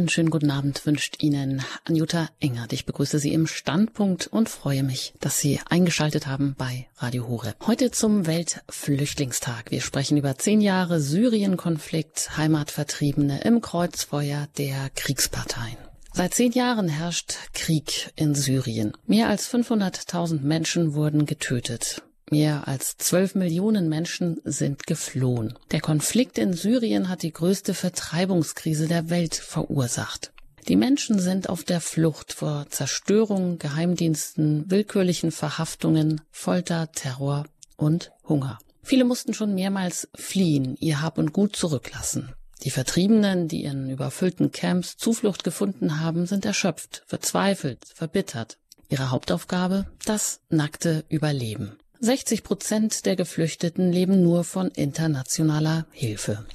Einen schönen guten Abend wünscht Ihnen Anjuta Engert. Ich begrüße Sie im Standpunkt und freue mich, dass Sie eingeschaltet haben bei Radio Horeb. Heute zum Weltflüchtlingstag. Wir sprechen über zehn Jahre Syrien-Konflikt, Heimatvertriebene im Kreuzfeuer der Kriegsparteien. Seit zehn Jahren herrscht Krieg in Syrien. Mehr als 500.000 Menschen wurden getötet. Mehr als zwölf Millionen Menschen sind geflohen. Der Konflikt in Syrien hat die größte Vertreibungskrise der Welt verursacht. Die Menschen sind auf der Flucht vor Zerstörung, Geheimdiensten, willkürlichen Verhaftungen, Folter, Terror und Hunger. Viele mussten schon mehrmals fliehen, ihr Hab und Gut zurücklassen. Die Vertriebenen, die in überfüllten Camps Zuflucht gefunden haben, sind erschöpft, verzweifelt, verbittert. Ihre Hauptaufgabe? Das nackte Überleben. 60 Prozent der Geflüchteten leben nur von internationaler Hilfe.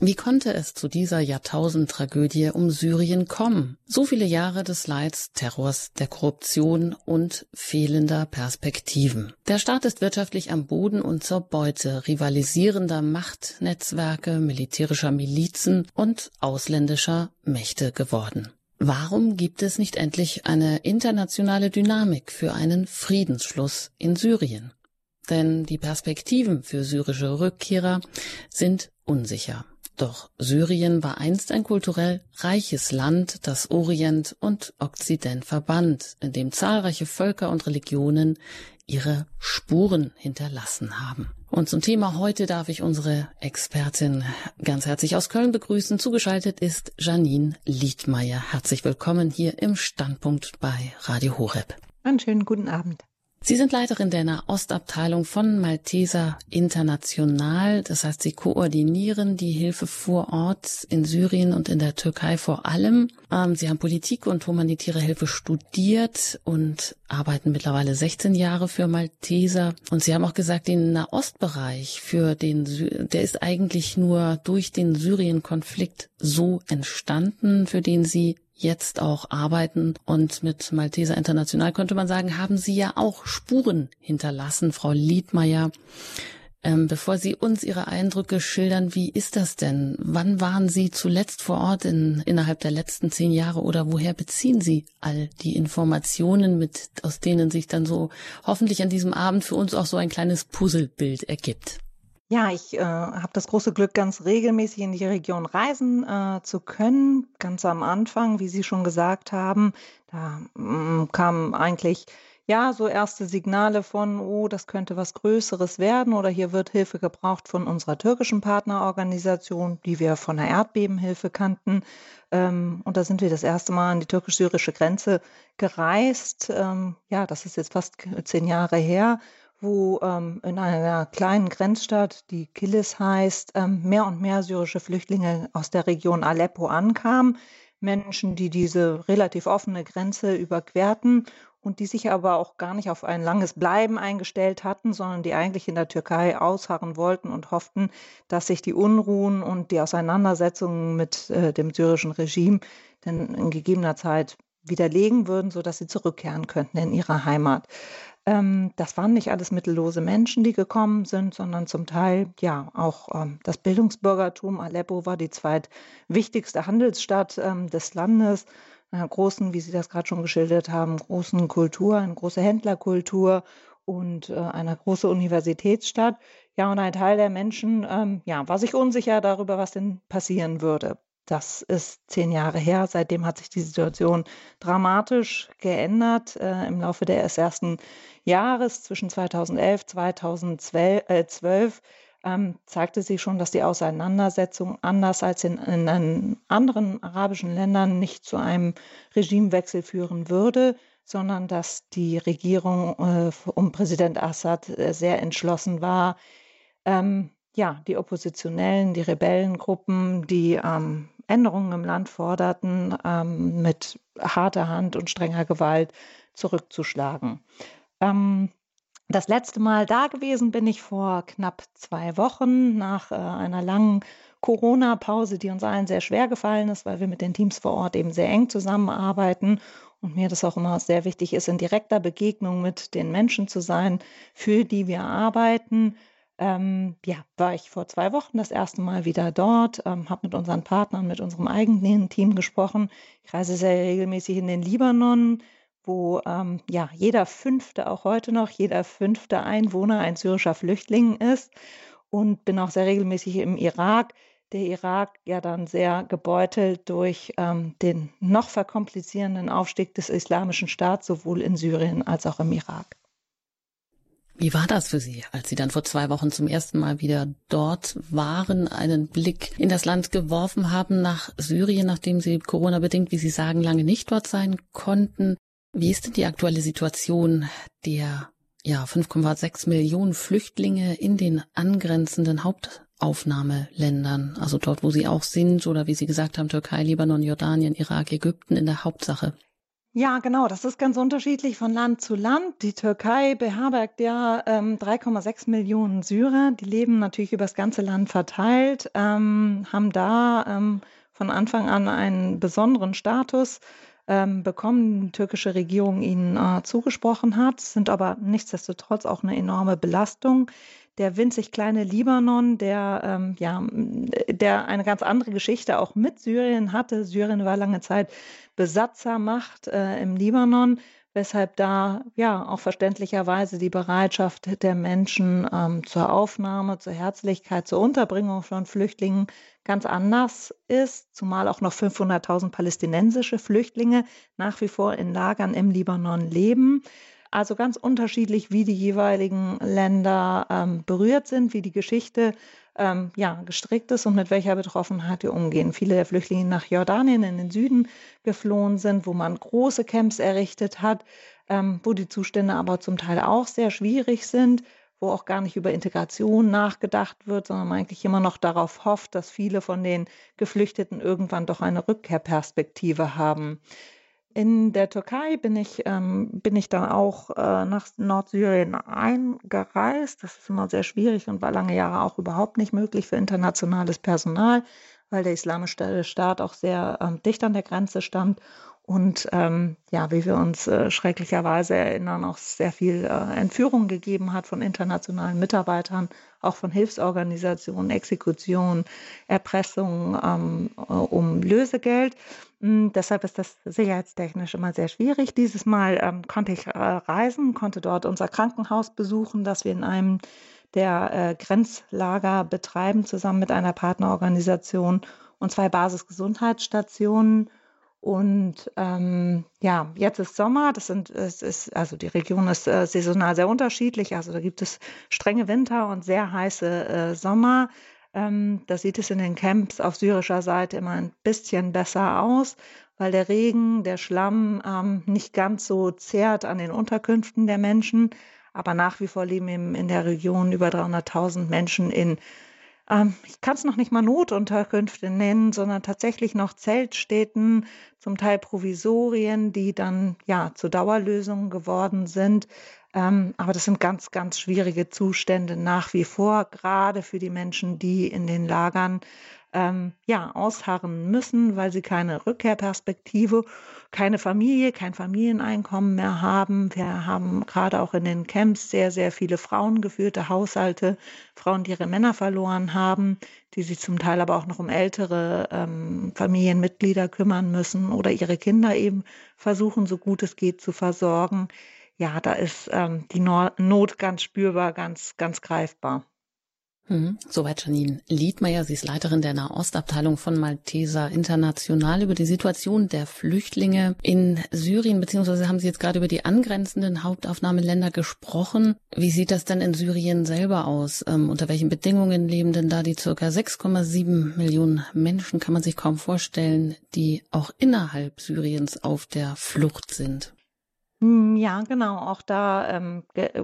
Wie konnte es zu dieser Jahrtausendtragödie um Syrien kommen? So viele Jahre des Leids, Terrors, der Korruption und fehlender Perspektiven. Der Staat ist wirtschaftlich am Boden und zur Beute rivalisierender Machtnetzwerke, militärischer Milizen und ausländischer Mächte geworden. Warum gibt es nicht endlich eine internationale Dynamik für einen Friedensschluss in Syrien? Denn die Perspektiven für syrische Rückkehrer sind unsicher. Doch Syrien war einst ein kulturell reiches Land, das Orient und Okzident verband, in dem zahlreiche Völker und Religionen ihre Spuren hinterlassen haben. Und zum Thema heute darf ich unsere Expertin ganz herzlich aus Köln begrüßen. Zugeschaltet ist Janine Liedmeier. Herzlich willkommen hier im Standpunkt bei Radio Horeb. Einen schönen guten Abend. Sie sind Leiterin der Nahostabteilung von Malteser International. Das heißt, Sie koordinieren die Hilfe vor Ort in Syrien und in der Türkei vor allem. Ähm, Sie haben Politik und humanitäre Hilfe studiert und arbeiten mittlerweile 16 Jahre für Malteser. Und Sie haben auch gesagt, den Nahostbereich für den, der ist eigentlich nur durch den Syrien-Konflikt so entstanden, für den Sie jetzt auch arbeiten. Und mit Malteser International könnte man sagen, haben Sie ja auch Spuren hinterlassen, Frau Liedmeier. Ähm, bevor Sie uns Ihre Eindrücke schildern, wie ist das denn? Wann waren Sie zuletzt vor Ort in, innerhalb der letzten zehn Jahre oder woher beziehen Sie all die Informationen, mit, aus denen sich dann so hoffentlich an diesem Abend für uns auch so ein kleines Puzzlebild ergibt? Ja, ich äh, habe das große Glück, ganz regelmäßig in die Region reisen äh, zu können. Ganz am Anfang, wie Sie schon gesagt haben, da mm, kamen eigentlich ja so erste Signale von, oh, das könnte was Größeres werden oder hier wird Hilfe gebraucht von unserer türkischen Partnerorganisation, die wir von der Erdbebenhilfe kannten. Ähm, und da sind wir das erste Mal an die türkisch-syrische Grenze gereist. Ähm, ja, das ist jetzt fast zehn Jahre her wo ähm, in einer kleinen Grenzstadt, die Kilis heißt, ähm, mehr und mehr syrische Flüchtlinge aus der Region Aleppo ankamen. Menschen, die diese relativ offene Grenze überquerten und die sich aber auch gar nicht auf ein langes Bleiben eingestellt hatten, sondern die eigentlich in der Türkei ausharren wollten und hofften, dass sich die Unruhen und die Auseinandersetzungen mit äh, dem syrischen Regime dann in gegebener Zeit widerlegen würden, sodass sie zurückkehren könnten in ihre Heimat. Ähm, das waren nicht alles mittellose Menschen, die gekommen sind, sondern zum Teil ja auch ähm, das Bildungsbürgertum. Aleppo war die zweitwichtigste Handelsstadt ähm, des Landes, einer großen, wie Sie das gerade schon geschildert haben, großen Kultur, eine große Händlerkultur und äh, eine große Universitätsstadt. Ja, und ein Teil der Menschen ähm, ja, war sich unsicher darüber, was denn passieren würde. Das ist zehn Jahre her. Seitdem hat sich die Situation dramatisch geändert. Äh, Im Laufe des ersten Jahres zwischen 2011 2012 äh, ähm, zeigte sich schon, dass die Auseinandersetzung anders als in, in anderen arabischen Ländern nicht zu einem Regimewechsel führen würde, sondern dass die Regierung äh, um Präsident Assad äh, sehr entschlossen war, ähm, ja, die Oppositionellen, die Rebellengruppen, die ähm, Änderungen im Land forderten, ähm, mit harter Hand und strenger Gewalt zurückzuschlagen. Ähm, das letzte Mal da gewesen bin ich vor knapp zwei Wochen nach äh, einer langen Corona-Pause, die uns allen sehr schwer gefallen ist, weil wir mit den Teams vor Ort eben sehr eng zusammenarbeiten und mir das auch immer sehr wichtig ist, in direkter Begegnung mit den Menschen zu sein, für die wir arbeiten. Ähm, ja, war ich vor zwei Wochen das erste Mal wieder dort, ähm, habe mit unseren Partnern, mit unserem eigenen Team gesprochen. Ich reise sehr regelmäßig in den Libanon, wo ähm, ja jeder fünfte, auch heute noch, jeder fünfte Einwohner ein syrischer Flüchtling ist und bin auch sehr regelmäßig im Irak. Der Irak ja dann sehr gebeutelt durch ähm, den noch verkomplizierenden Aufstieg des Islamischen Staats, sowohl in Syrien als auch im Irak. Wie war das für Sie, als Sie dann vor zwei Wochen zum ersten Mal wieder dort waren, einen Blick in das Land geworfen haben nach Syrien, nachdem Sie Corona bedingt, wie Sie sagen, lange nicht dort sein konnten? Wie ist denn die aktuelle Situation der ja 5,6 Millionen Flüchtlinge in den angrenzenden Hauptaufnahmeländern, also dort, wo sie auch sind, oder wie Sie gesagt haben, Türkei, Libanon, Jordanien, Irak, Ägypten in der Hauptsache? Ja, genau. Das ist ganz unterschiedlich von Land zu Land. Die Türkei beherbergt ja ähm, 3,6 Millionen Syrer. Die leben natürlich über das ganze Land verteilt, ähm, haben da ähm, von Anfang an einen besonderen Status ähm, bekommen, die türkische Regierung ihnen äh, zugesprochen hat, sind aber nichtsdestotrotz auch eine enorme Belastung der winzig kleine Libanon, der, ähm, ja, der eine ganz andere Geschichte auch mit Syrien hatte. Syrien war lange Zeit Besatzermacht äh, im Libanon, weshalb da ja auch verständlicherweise die Bereitschaft der Menschen ähm, zur Aufnahme, zur Herzlichkeit, zur Unterbringung von Flüchtlingen ganz anders ist, zumal auch noch 500.000 palästinensische Flüchtlinge nach wie vor in Lagern im Libanon leben. Also ganz unterschiedlich, wie die jeweiligen Länder ähm, berührt sind, wie die Geschichte ähm, ja, gestrickt ist und mit welcher Betroffenheit wir umgehen. Viele der Flüchtlinge nach Jordanien in den Süden geflohen sind, wo man große Camps errichtet hat, ähm, wo die Zustände aber zum Teil auch sehr schwierig sind wo auch gar nicht über Integration nachgedacht wird, sondern man eigentlich immer noch darauf hofft, dass viele von den Geflüchteten irgendwann doch eine Rückkehrperspektive haben. In der Türkei bin ich, ähm, bin ich dann auch äh, nach Nordsyrien eingereist. Das ist immer sehr schwierig und war lange Jahre auch überhaupt nicht möglich für internationales Personal, weil der Islamische Staat auch sehr ähm, dicht an der Grenze stand und ähm, ja, wie wir uns äh, schrecklicherweise erinnern, auch sehr viel äh, Entführung gegeben hat von internationalen Mitarbeitern, auch von Hilfsorganisationen, Exekutionen, Erpressung ähm, äh, um Lösegeld. Mhm, deshalb ist das sicherheitstechnisch immer sehr schwierig. Dieses Mal ähm, konnte ich äh, reisen, konnte dort unser Krankenhaus besuchen, das wir in einem der äh, Grenzlager betreiben, zusammen mit einer Partnerorganisation und zwei Basisgesundheitsstationen. Und ähm, ja, jetzt ist Sommer. Das sind, es ist, also die Region ist äh, saisonal sehr unterschiedlich. Also da gibt es strenge Winter und sehr heiße äh, Sommer. Ähm, da sieht es in den Camps auf syrischer Seite immer ein bisschen besser aus, weil der Regen, der Schlamm ähm, nicht ganz so zehrt an den Unterkünften der Menschen. Aber nach wie vor leben eben in der Region über 300.000 Menschen in ähm, ich kann es noch nicht mal Notunterkünfte nennen, sondern tatsächlich noch Zeltstädten, zum Teil Provisorien, die dann ja zu Dauerlösungen geworden sind. Ähm, aber das sind ganz, ganz schwierige Zustände nach wie vor, gerade für die Menschen, die in den Lagern ähm, ja, ausharren müssen, weil sie keine Rückkehrperspektive, keine Familie, kein Familieneinkommen mehr haben. Wir haben gerade auch in den Camps sehr, sehr viele frauengeführte Haushalte, Frauen, die ihre Männer verloren haben, die sich zum Teil aber auch noch um ältere ähm, Familienmitglieder kümmern müssen oder ihre Kinder eben versuchen, so gut es geht, zu versorgen. Ja, da ist ähm, die Not ganz spürbar, ganz, ganz greifbar. Mhm. Soweit Janine Liedmeier. Sie ist Leiterin der Nahostabteilung von Malteser International über die Situation der Flüchtlinge in Syrien, beziehungsweise haben Sie jetzt gerade über die angrenzenden Hauptaufnahmeländer gesprochen. Wie sieht das denn in Syrien selber aus? Ähm, unter welchen Bedingungen leben denn da die circa 6,7 Millionen Menschen, kann man sich kaum vorstellen, die auch innerhalb Syriens auf der Flucht sind? Hm, ja, genau, auch da ähm,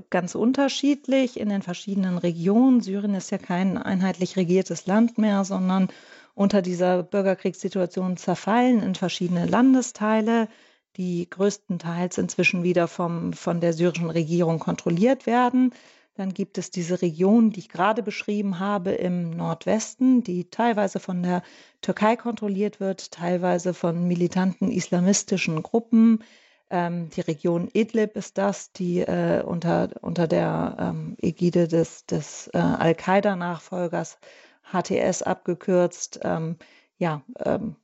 ganz unterschiedlich in den verschiedenen Regionen. Syrien ist ja kein einheitlich regiertes Land mehr, sondern unter dieser Bürgerkriegssituation zerfallen in verschiedene Landesteile, die größtenteils inzwischen wieder vom, von der syrischen Regierung kontrolliert werden. Dann gibt es diese Region, die ich gerade beschrieben habe, im Nordwesten, die teilweise von der Türkei kontrolliert wird, teilweise von militanten islamistischen Gruppen Ähm, die Region Idlib ist das, die äh, unter, unter der ähm, Ägide des, des äh, Al-Qaida-Nachfolgers HTS abgekürzt, ähm, ja, ähm,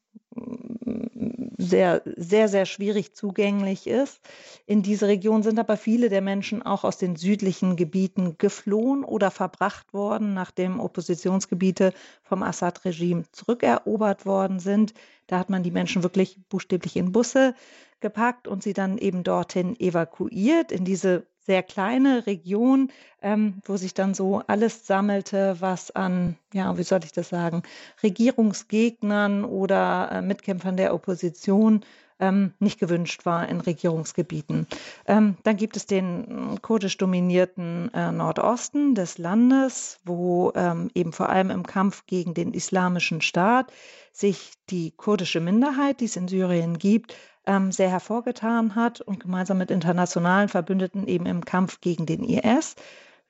sehr, sehr, sehr schwierig zugänglich ist. In diese Region sind aber viele der Menschen auch aus den südlichen Gebieten geflohen oder verbracht worden, nachdem Oppositionsgebiete vom Assad-Regime zurückerobert worden sind. Da hat man die Menschen wirklich buchstäblich in Busse gepackt und sie dann eben dorthin evakuiert, in diese sehr kleine Region, ähm, wo sich dann so alles sammelte, was an, ja, wie soll ich das sagen, Regierungsgegnern oder äh, Mitkämpfern der Opposition ähm, nicht gewünscht war in Regierungsgebieten. Ähm, dann gibt es den kurdisch dominierten äh, Nordosten des Landes, wo ähm, eben vor allem im Kampf gegen den islamischen Staat sich die kurdische Minderheit, die es in Syrien gibt, ähm, sehr hervorgetan hat und gemeinsam mit internationalen Verbündeten eben im Kampf gegen den IS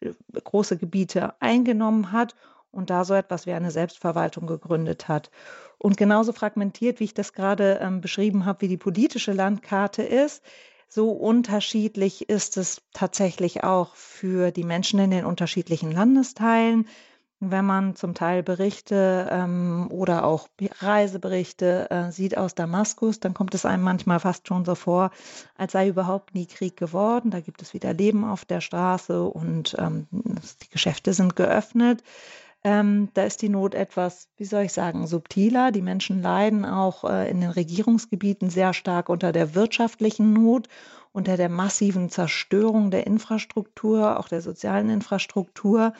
äh, große Gebiete eingenommen hat und da so etwas wie eine Selbstverwaltung gegründet hat. Und genauso fragmentiert, wie ich das gerade ähm, beschrieben habe, wie die politische Landkarte ist, so unterschiedlich ist es tatsächlich auch für die Menschen in den unterschiedlichen Landesteilen. Wenn man zum Teil Berichte ähm, oder auch Reiseberichte äh, sieht aus Damaskus, dann kommt es einem manchmal fast schon so vor, als sei überhaupt nie Krieg geworden. Da gibt es wieder Leben auf der Straße und ähm, die Geschäfte sind geöffnet. Ähm, da ist die Not etwas, wie soll ich sagen, subtiler. Die Menschen leiden auch äh, in den Regierungsgebieten sehr stark unter der wirtschaftlichen Not, unter der massiven Zerstörung der Infrastruktur, auch der sozialen Infrastruktur.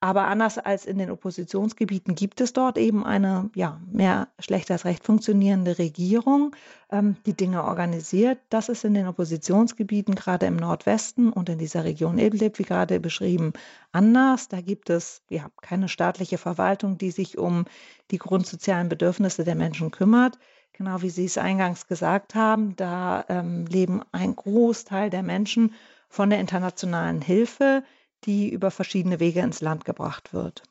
Aber anders als in den Oppositionsgebieten gibt es dort eben eine ja, mehr schlecht als recht funktionierende Regierung, ähm, die Dinge organisiert. Das ist in den Oppositionsgebieten, gerade im Nordwesten und in dieser Region Idlib, wie gerade beschrieben, anders. Da gibt es ja keine staatliche Verwaltung, die sich um die grundsozialen Bedürfnisse der Menschen kümmert. Genau wie Sie es eingangs gesagt haben, da ähm, leben ein Großteil der Menschen von der internationalen Hilfe die über verschiedene Wege ins Land gebracht wird.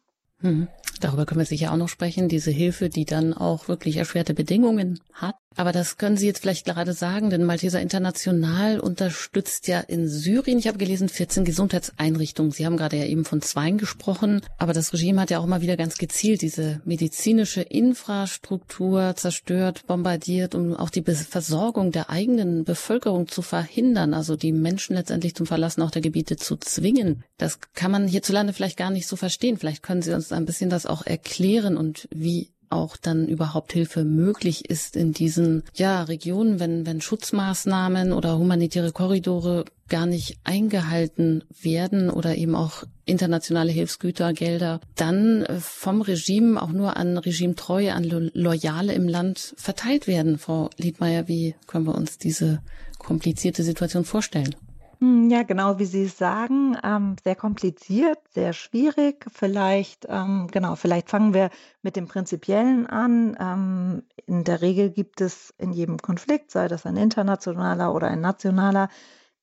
Mhm. Darüber können wir sicher auch noch sprechen. Diese Hilfe, die dann auch wirklich erschwerte Bedingungen hat. Aber das können Sie jetzt vielleicht gerade sagen, denn Malteser International unterstützt ja in Syrien, ich habe gelesen, 14 Gesundheitseinrichtungen. Sie haben gerade ja eben von zweien gesprochen, aber das Regime hat ja auch immer wieder ganz gezielt diese medizinische Infrastruktur zerstört, bombardiert, um auch die Versorgung der eigenen Bevölkerung zu verhindern, also die Menschen letztendlich zum Verlassen auch der Gebiete zu zwingen. Das kann man hierzulande vielleicht gar nicht so verstehen. Vielleicht können Sie uns ein bisschen das auch erklären und wie auch dann überhaupt Hilfe möglich ist in diesen ja, Regionen, wenn, wenn Schutzmaßnahmen oder humanitäre Korridore gar nicht eingehalten werden oder eben auch internationale Hilfsgüter, Gelder, dann äh, vom Regime auch nur an Regimetreue, an Loyale im Land verteilt werden. Frau Liedmeier, wie können wir uns diese komplizierte Situation vorstellen? Hm, ja, genau wie Sie es sagen, ähm, sehr kompliziert, sehr schwierig. Vielleicht, ähm, genau, vielleicht fangen wir mit dem Prinzipiellen an. Ähm, in der Regel gibt es in jedem Konflikt, sei das ein internationaler oder ein nationaler,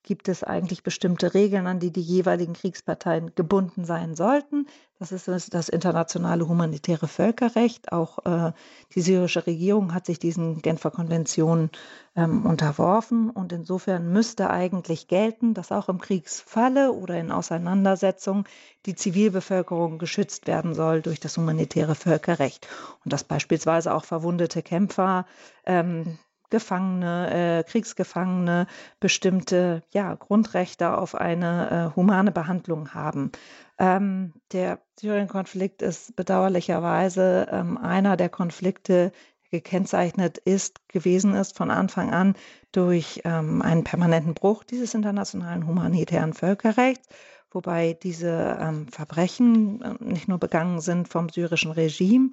gibt es eigentlich bestimmte Regeln, an die die jeweiligen Kriegsparteien gebunden sein sollten. Das ist das, internationale humanitäre Völkerrecht. Auch äh, die syrische Regierung hat sich diesen Genfer Konventionen ähm, unterworfen. Und insofern müsste eigentlich gelten, dass auch im Kriegsfalle oder in Auseinandersetzungen die Zivilbevölkerung geschützt werden soll durch das humanitäre Völkerrecht. Und dass beispielsweise auch verwundete Kämpfer ähm, Gefangene, äh, Kriegsgefangene bestimmte ja, Grundrechte auf eine äh, humane Behandlung haben. Ähm, der Syrien-Konflikt ist bedauerlicherweise ähm, einer der Konflikte, der gekennzeichnet ist, gewesen ist von Anfang an durch ähm, einen permanenten Bruch dieses internationalen humanitären Völkerrechts, wobei diese ähm, Verbrechen äh, nicht nur begangen sind vom syrischen Regime,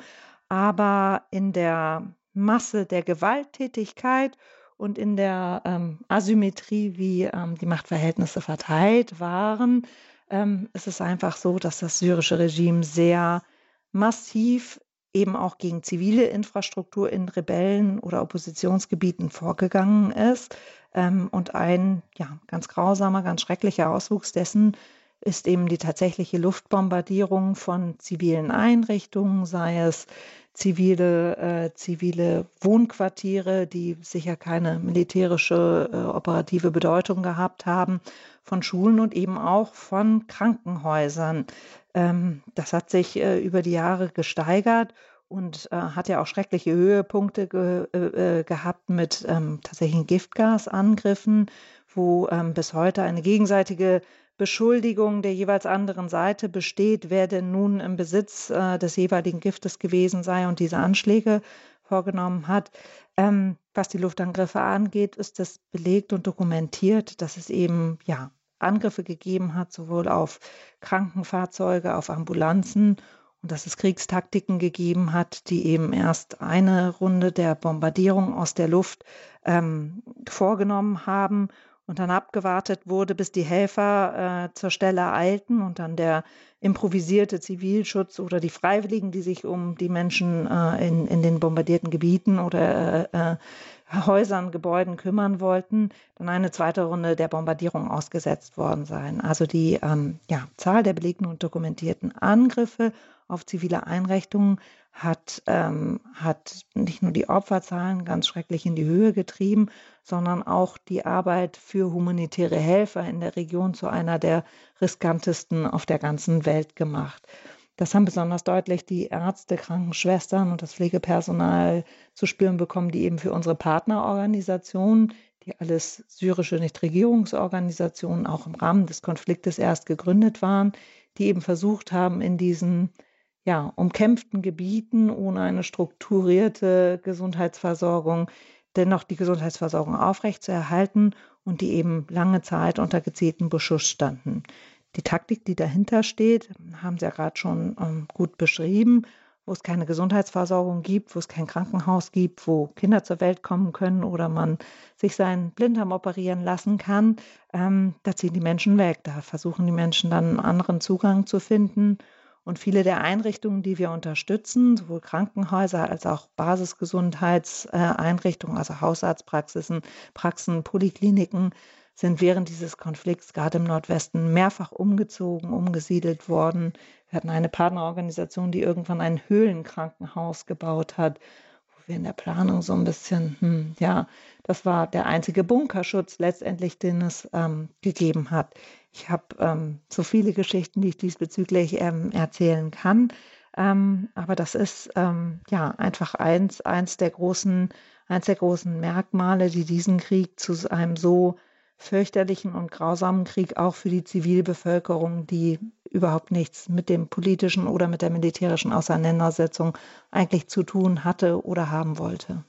aber in der Masse der Gewalttätigkeit und in der ähm, Asymmetrie, wie ähm, die Machtverhältnisse verteilt waren, ähm, ist es einfach so, dass das syrische Regime sehr massiv eben auch gegen zivile Infrastruktur in Rebellen- oder Oppositionsgebieten vorgegangen ist. Ähm, und ein ja, ganz grausamer, ganz schrecklicher Auswuchs dessen ist eben die tatsächliche Luftbombardierung von zivilen Einrichtungen, sei es zivile, äh, zivile Wohnquartiere, die sicher keine militärische äh, operative Bedeutung gehabt haben, von Schulen und eben auch von Krankenhäusern. Ähm, das hat sich äh, über die Jahre gesteigert und äh, hat ja auch schreckliche Höhepunkte ge äh, äh gehabt mit ähm, tatsächlichen Giftgasangriffen, wo ähm, bis heute eine gegenseitige Beschuldigung der jeweils anderen Seite besteht, wer denn nun im Besitz äh, des jeweiligen Giftes gewesen sei und diese Anschläge vorgenommen hat. Ähm, was die Luftangriffe angeht, ist das belegt und dokumentiert, dass es eben ja Angriffe gegeben hat, sowohl auf Krankenfahrzeuge, auf Ambulanzen und dass es Kriegstaktiken gegeben hat, die eben erst eine Runde der Bombardierung aus der Luft ähm, vorgenommen haben und dann abgewartet wurde, bis die Helfer äh, zur Stelle eilten und dann der improvisierte Zivilschutz oder die Freiwilligen, die sich um die Menschen äh, in, in den bombardierten Gebieten oder äh, äh Häusern, Gebäuden kümmern wollten, dann eine zweite Runde der Bombardierung ausgesetzt worden sein. Also die ähm, ja, Zahl der belegten und dokumentierten Angriffe auf zivile Einrichtungen hat, ähm, hat nicht nur die Opferzahlen ganz schrecklich in die Höhe getrieben, sondern auch die Arbeit für humanitäre Helfer in der Region zu einer der riskantesten auf der ganzen Welt gemacht. Das haben besonders deutlich die Ärzte, Krankenschwestern und das Pflegepersonal zu spüren bekommen, die eben für unsere Partnerorganisationen, die alles syrische Nichtregierungsorganisationen auch im Rahmen des Konfliktes erst gegründet waren, die eben versucht haben, in diesen ja, umkämpften Gebieten ohne eine strukturierte Gesundheitsversorgung dennoch die Gesundheitsversorgung aufrechtzuerhalten und die eben lange Zeit unter gezielten Beschuss standen. Die Taktik, die dahinter steht, haben Sie ja gerade schon ähm, gut beschrieben, wo es keine Gesundheitsversorgung gibt, wo es kein Krankenhaus gibt, wo Kinder zur Welt kommen können oder man sich seinen Blinddarm operieren lassen kann, ähm, da ziehen die Menschen weg. Da versuchen die Menschen dann einen anderen Zugang zu finden und viele der Einrichtungen, die wir unterstützen, sowohl Krankenhäuser als auch Basisgesundheitseinrichtungen, also Hausarztpraxisen, Praxen, Polikliniken, sind während dieses Konflikts gerade im Nordwesten mehrfach umgezogen, umgesiedelt worden. Wir hatten eine Partnerorganisation, die irgendwann ein Höhlenkrankenhaus gebaut hat, wo wir in der Planung so ein bisschen, hm, ja, das war der einzige Bunkerschutz letztendlich, den es ähm, gegeben hat. Ich habe ähm, so viele Geschichten, die ich diesbezüglich ähm, erzählen kann. Ähm, aber das ist ähm, ja einfach eins, eins der großen, eins der großen Merkmale, die diesen Krieg zu einem so fürchterlichen und grausamen Krieg auch für die Zivilbevölkerung, die überhaupt nichts mit dem politischen oder mit der militärischen Auseinandersetzung eigentlich zu tun hatte oder haben wollte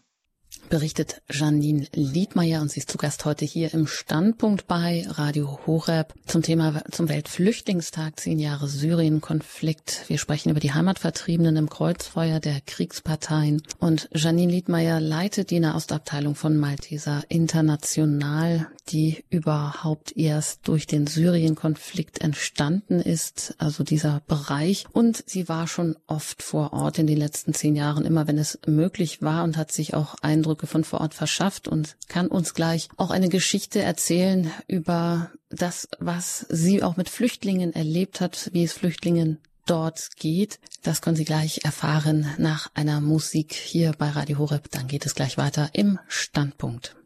berichtet Janine Liedmeier und sie ist zu Gast heute hier im Standpunkt bei Radio Horeb zum Thema zum Weltflüchtlingstag, zehn Jahre Syrien-Konflikt. Wir sprechen über die Heimatvertriebenen im Kreuzfeuer der Kriegsparteien und Janine Liedmeier leitet die Nahostabteilung von Malteser International, die überhaupt erst durch den Syrien-Konflikt entstanden ist, also dieser Bereich. Und sie war schon oft vor Ort in den letzten zehn Jahren, immer wenn es möglich war und hat sich auch ein Eindrücke von vor Ort verschafft und kann uns gleich auch eine Geschichte erzählen über das, was sie auch mit Flüchtlingen erlebt hat, wie es Flüchtlingen dort geht. Das können Sie gleich erfahren nach einer Musik hier bei Radio Horeb. Dann geht es gleich weiter im Standpunkt.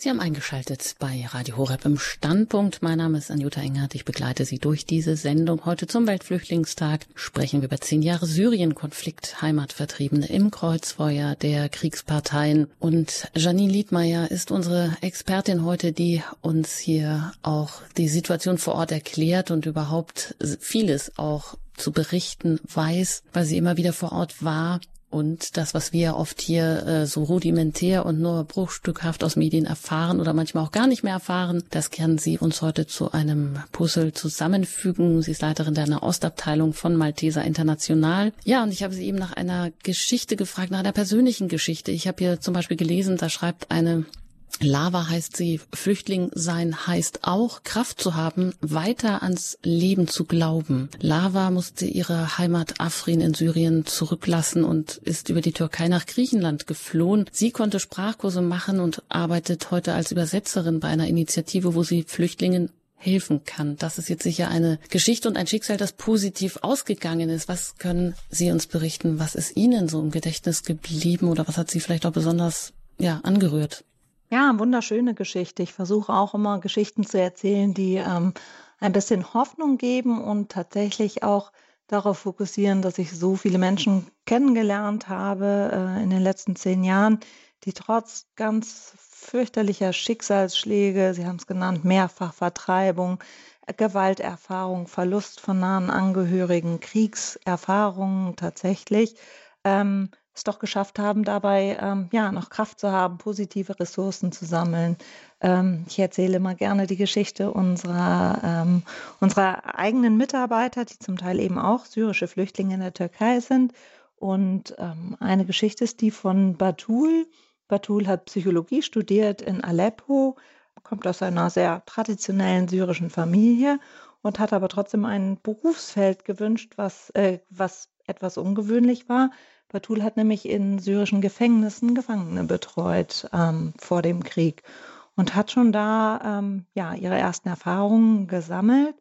Sie haben eingeschaltet bei Radio Horeb im Standpunkt. Mein Name ist Anjuta Engert. Ich begleite Sie durch diese Sendung. Heute zum Weltflüchtlingstag sprechen wir über zehn Jahre Syrien-Konflikt, Heimatvertriebene im Kreuzfeuer der Kriegsparteien. Und Janine Liedmeier ist unsere Expertin heute, die uns hier auch die Situation vor Ort erklärt und überhaupt vieles auch zu berichten weiß, weil sie immer wieder vor Ort war und das, was wir oft hier äh, so rudimentär und nur bruchstückhaft aus Medien erfahren oder manchmal auch gar nicht mehr erfahren, das kann sie uns heute zu einem Puzzle zusammenfügen. Sie ist Leiterin der Ostabteilung von Malteser International. Ja, und ich habe sie eben nach einer Geschichte gefragt, nach einer persönlichen Geschichte. Ich habe hier zum Beispiel gelesen, da schreibt eine Lava heißt sie, Flüchtling sein heißt auch, Kraft zu haben, weiter ans Leben zu glauben. Lava musste ihre Heimat Afrin in Syrien zurücklassen und ist über die Türkei nach Griechenland geflohen. Sie konnte Sprachkurse machen und arbeitet heute als Übersetzerin bei einer Initiative, wo sie Flüchtlingen helfen kann. Das ist jetzt sicher eine Geschichte und ein Schicksal, das positiv ausgegangen ist. Was können Sie uns berichten? Was ist Ihnen so im Gedächtnis geblieben oder was hat Sie vielleicht auch besonders ja, angerührt? Ja, wunderschöne Geschichte. Ich versuche auch immer Geschichten zu erzählen, die ähm, ein bisschen Hoffnung geben und tatsächlich auch darauf fokussieren, dass ich so viele Menschen kennengelernt habe äh, in den letzten zehn Jahren, die trotz ganz fürchterlicher Schicksalsschläge, Sie haben es genannt, Mehrfachvertreibung, Gewalterfahrung, Verlust von nahen Angehörigen, Kriegserfahrungen tatsächlich, ähm, es doch geschafft haben, dabei ähm, ja noch Kraft zu haben, positive Ressourcen zu sammeln. Ähm, ich erzähle immer gerne die Geschichte unserer, ähm, unserer eigenen Mitarbeiter, die zum Teil eben auch syrische Flüchtlinge in der Türkei sind. Und ähm, eine Geschichte ist die von Batul. Batul hat Psychologie studiert in Aleppo, kommt aus einer sehr traditionellen syrischen Familie und hat aber trotzdem ein Berufsfeld gewünscht, was, äh, was etwas ungewöhnlich war, Batul hat nämlich in syrischen Gefängnissen Gefangene betreut ähm, vor dem Krieg und hat schon da ähm, ja, ihre ersten Erfahrungen gesammelt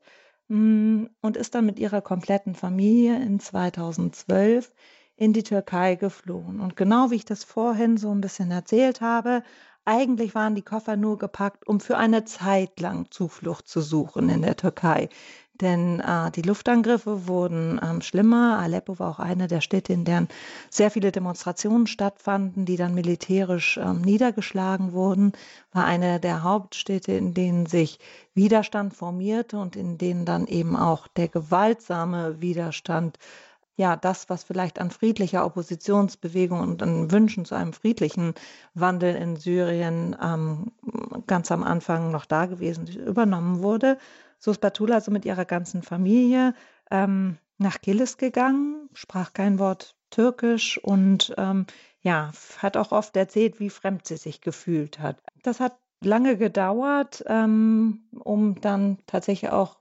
mh, mm, und ist dann mit ihrer kompletten Familie in 2012 in die Türkei geflohen. Und genau wie ich das vorhin so ein bisschen erzählt habe, eigentlich waren die Koffer nur gepackt, um für eine Zeit lang Zuflucht zu suchen in der Türkei. Denn äh, die Luftangriffe wurden ähm, schlimmer. Aleppo war auch eine der Städte, in deren sehr viele Demonstrationen stattfanden, die dann militärisch ähm, niedergeschlagen wurden. War eine der Hauptstädte, in denen sich Widerstand formierte und in denen dann eben auch der gewaltsame Widerstand ja, das, was vielleicht an friedlicher Oppositionsbewegung und an Wünschen zu einem friedlichen Wandel in Syrien ähm, ganz am Anfang noch da gewesen, übernommen wurde. So ist Batul also mit ihrer ganzen Familie ähm, nach Kilis gegangen, sprach kein Wort Türkisch und ähm, ja, hat auch oft erzählt, wie fremd sie sich gefühlt hat. Das hat lange gedauert, ähm, um dann tatsächlich auch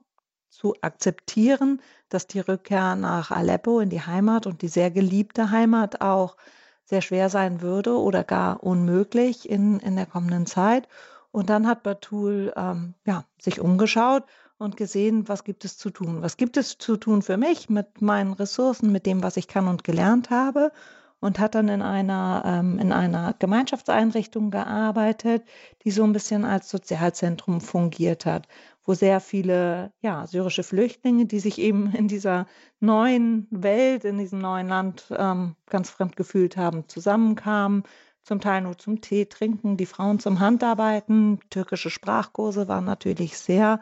zu akzeptieren, dass die Rückkehr nach Aleppo in die Heimat und die sehr geliebte Heimat auch sehr schwer sein würde oder gar unmöglich in, in der kommenden Zeit. Und dann hat Batul ähm, ja, sich umgeschaut und gesehen, was gibt es zu tun? Was gibt es zu tun für mich mit meinen Ressourcen, mit dem, was ich kann und gelernt habe? Und hat dann in einer, ähm, in einer Gemeinschaftseinrichtung gearbeitet, die so ein bisschen als Sozialzentrum fungiert hat, wo sehr viele ja, syrische Flüchtlinge, die sich eben in dieser neuen Welt, in diesem neuen Land ähm, ganz fremd gefühlt haben, zusammenkamen, zum Teil nur zum Tee trinken, die Frauen zum Handarbeiten. Türkische Sprachkurse waren natürlich sehr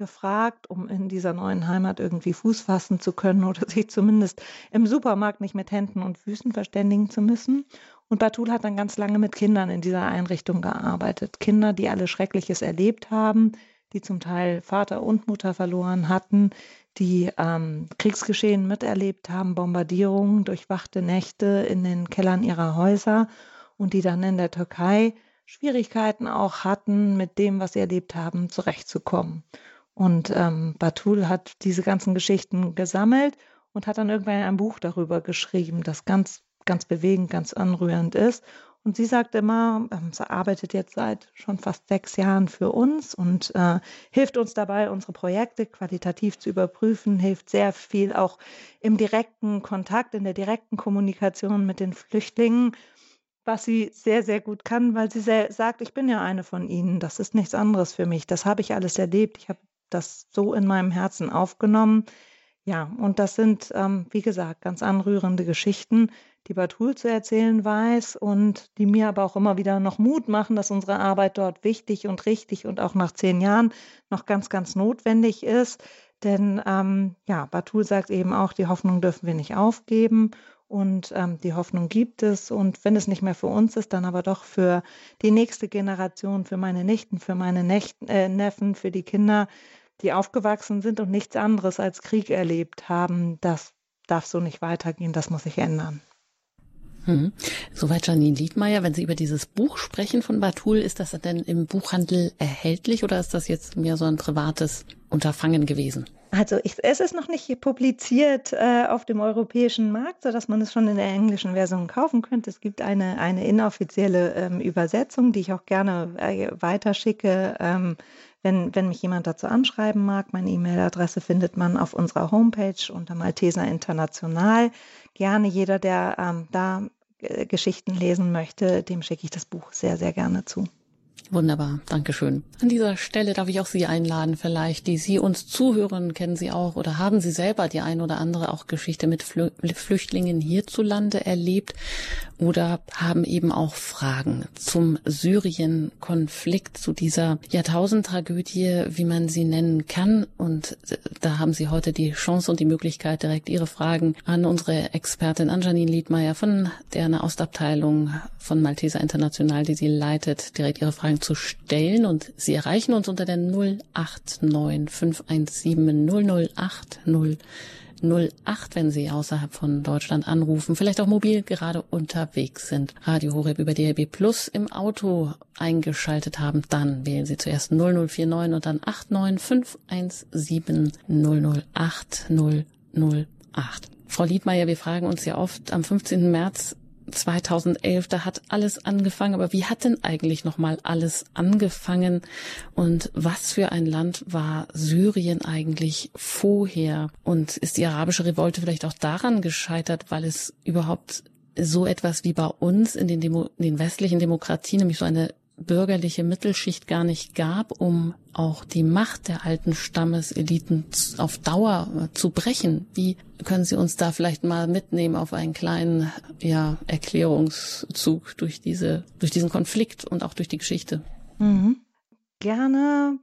gefragt, um in dieser neuen Heimat irgendwie Fuß fassen zu können oder sich zumindest im Supermarkt nicht mit Händen und Füßen verständigen zu müssen. Und Batul hat dann ganz lange mit Kindern in dieser Einrichtung gearbeitet. Kinder, die alle Schreckliches erlebt haben, die zum Teil Vater und Mutter verloren hatten, die ähm, Kriegsgeschehen miterlebt haben, Bombardierungen, durchwachte Nächte in den Kellern ihrer Häuser und die dann in der Türkei Schwierigkeiten auch hatten, mit dem, was sie erlebt haben, zurechtzukommen. Und ähm, Batul hat diese ganzen Geschichten gesammelt und hat dann irgendwann ein Buch darüber geschrieben, das ganz, ganz bewegend, ganz anrührend ist. Und sie sagt immer, ähm, sie arbeitet jetzt seit schon fast sechs Jahren für uns und äh, hilft uns dabei, unsere Projekte qualitativ zu überprüfen, hilft sehr viel auch im direkten Kontakt, in der direkten Kommunikation mit den Flüchtlingen, was sie sehr, sehr gut kann, weil sie sehr, sagt, ich bin ja eine von ihnen, das ist nichts anderes für mich, das habe ich alles erlebt, ich habe das so in meinem Herzen aufgenommen. Ja, und das sind, ähm, wie gesagt, ganz anrührende Geschichten, die Batul zu erzählen weiß und die mir aber auch immer wieder noch Mut machen, dass unsere Arbeit dort wichtig und richtig und auch nach zehn Jahren noch ganz, ganz notwendig ist. Denn ähm, ja, Batul sagt eben auch, die Hoffnung dürfen wir nicht aufgeben. Und ähm, die Hoffnung gibt es. Und wenn es nicht mehr für uns ist, dann aber doch für die nächste Generation, für meine Nichten, für meine Nech äh, Neffen, für die Kinder, die aufgewachsen sind und nichts anderes als Krieg erlebt haben. Das darf so nicht weitergehen. Das muss sich ändern. Mhm. Soweit Janine Liedmeier, wenn Sie über dieses Buch sprechen von Batul, ist das denn im Buchhandel erhältlich oder ist das jetzt mehr so ein privates Unterfangen gewesen? Also ich, es ist noch nicht publiziert äh, auf dem europäischen Markt, sodass man es schon in der englischen Version kaufen könnte. Es gibt eine, eine inoffizielle ähm, Übersetzung, die ich auch gerne äh, weiterschicke, ähm, wenn, wenn mich jemand dazu anschreiben mag. Meine E-Mail-Adresse findet man auf unserer Homepage unter Malteser International. Gerne jeder, der ähm, da äh, Geschichten lesen möchte, dem schicke ich das Buch sehr, sehr gerne zu. Wunderbar, Dankeschön. An dieser Stelle darf ich auch Sie einladen, vielleicht, die Sie uns zuhören, kennen Sie auch oder haben Sie selber die ein oder andere auch Geschichte mit Flü Flüchtlingen hierzulande erlebt oder haben eben auch Fragen zum Syrien-Konflikt, zu dieser Jahrtausendtragödie, wie man sie nennen kann. Und da haben Sie heute die Chance und die Möglichkeit, direkt Ihre Fragen an unsere Expertin Anjanine Liedmeier von der Ostabteilung von Malteser International, die sie leitet, direkt Ihre Fragen zu stellen und Sie erreichen uns unter der 089 517 008 008, wenn Sie außerhalb von Deutschland anrufen, vielleicht auch mobil gerade unterwegs sind, Radio Horeb über DRB Plus im Auto eingeschaltet haben, dann wählen Sie zuerst 0049 und dann 89517 008 008. Frau Liedmeier, wir fragen uns ja oft am 15. März 2011, da hat alles angefangen. Aber wie hat denn eigentlich nochmal alles angefangen? Und was für ein Land war Syrien eigentlich vorher? Und ist die arabische Revolte vielleicht auch daran gescheitert, weil es überhaupt so etwas wie bei uns in den, Demo in den westlichen Demokratien, nämlich so eine bürgerliche Mittelschicht gar nicht gab, um auch die Macht der alten Stammeseliten auf Dauer äh, zu brechen. Wie können Sie uns da vielleicht mal mitnehmen auf einen kleinen ja, Erklärungszug durch diese, durch diesen Konflikt und auch durch die Geschichte? Mhm. Gerne.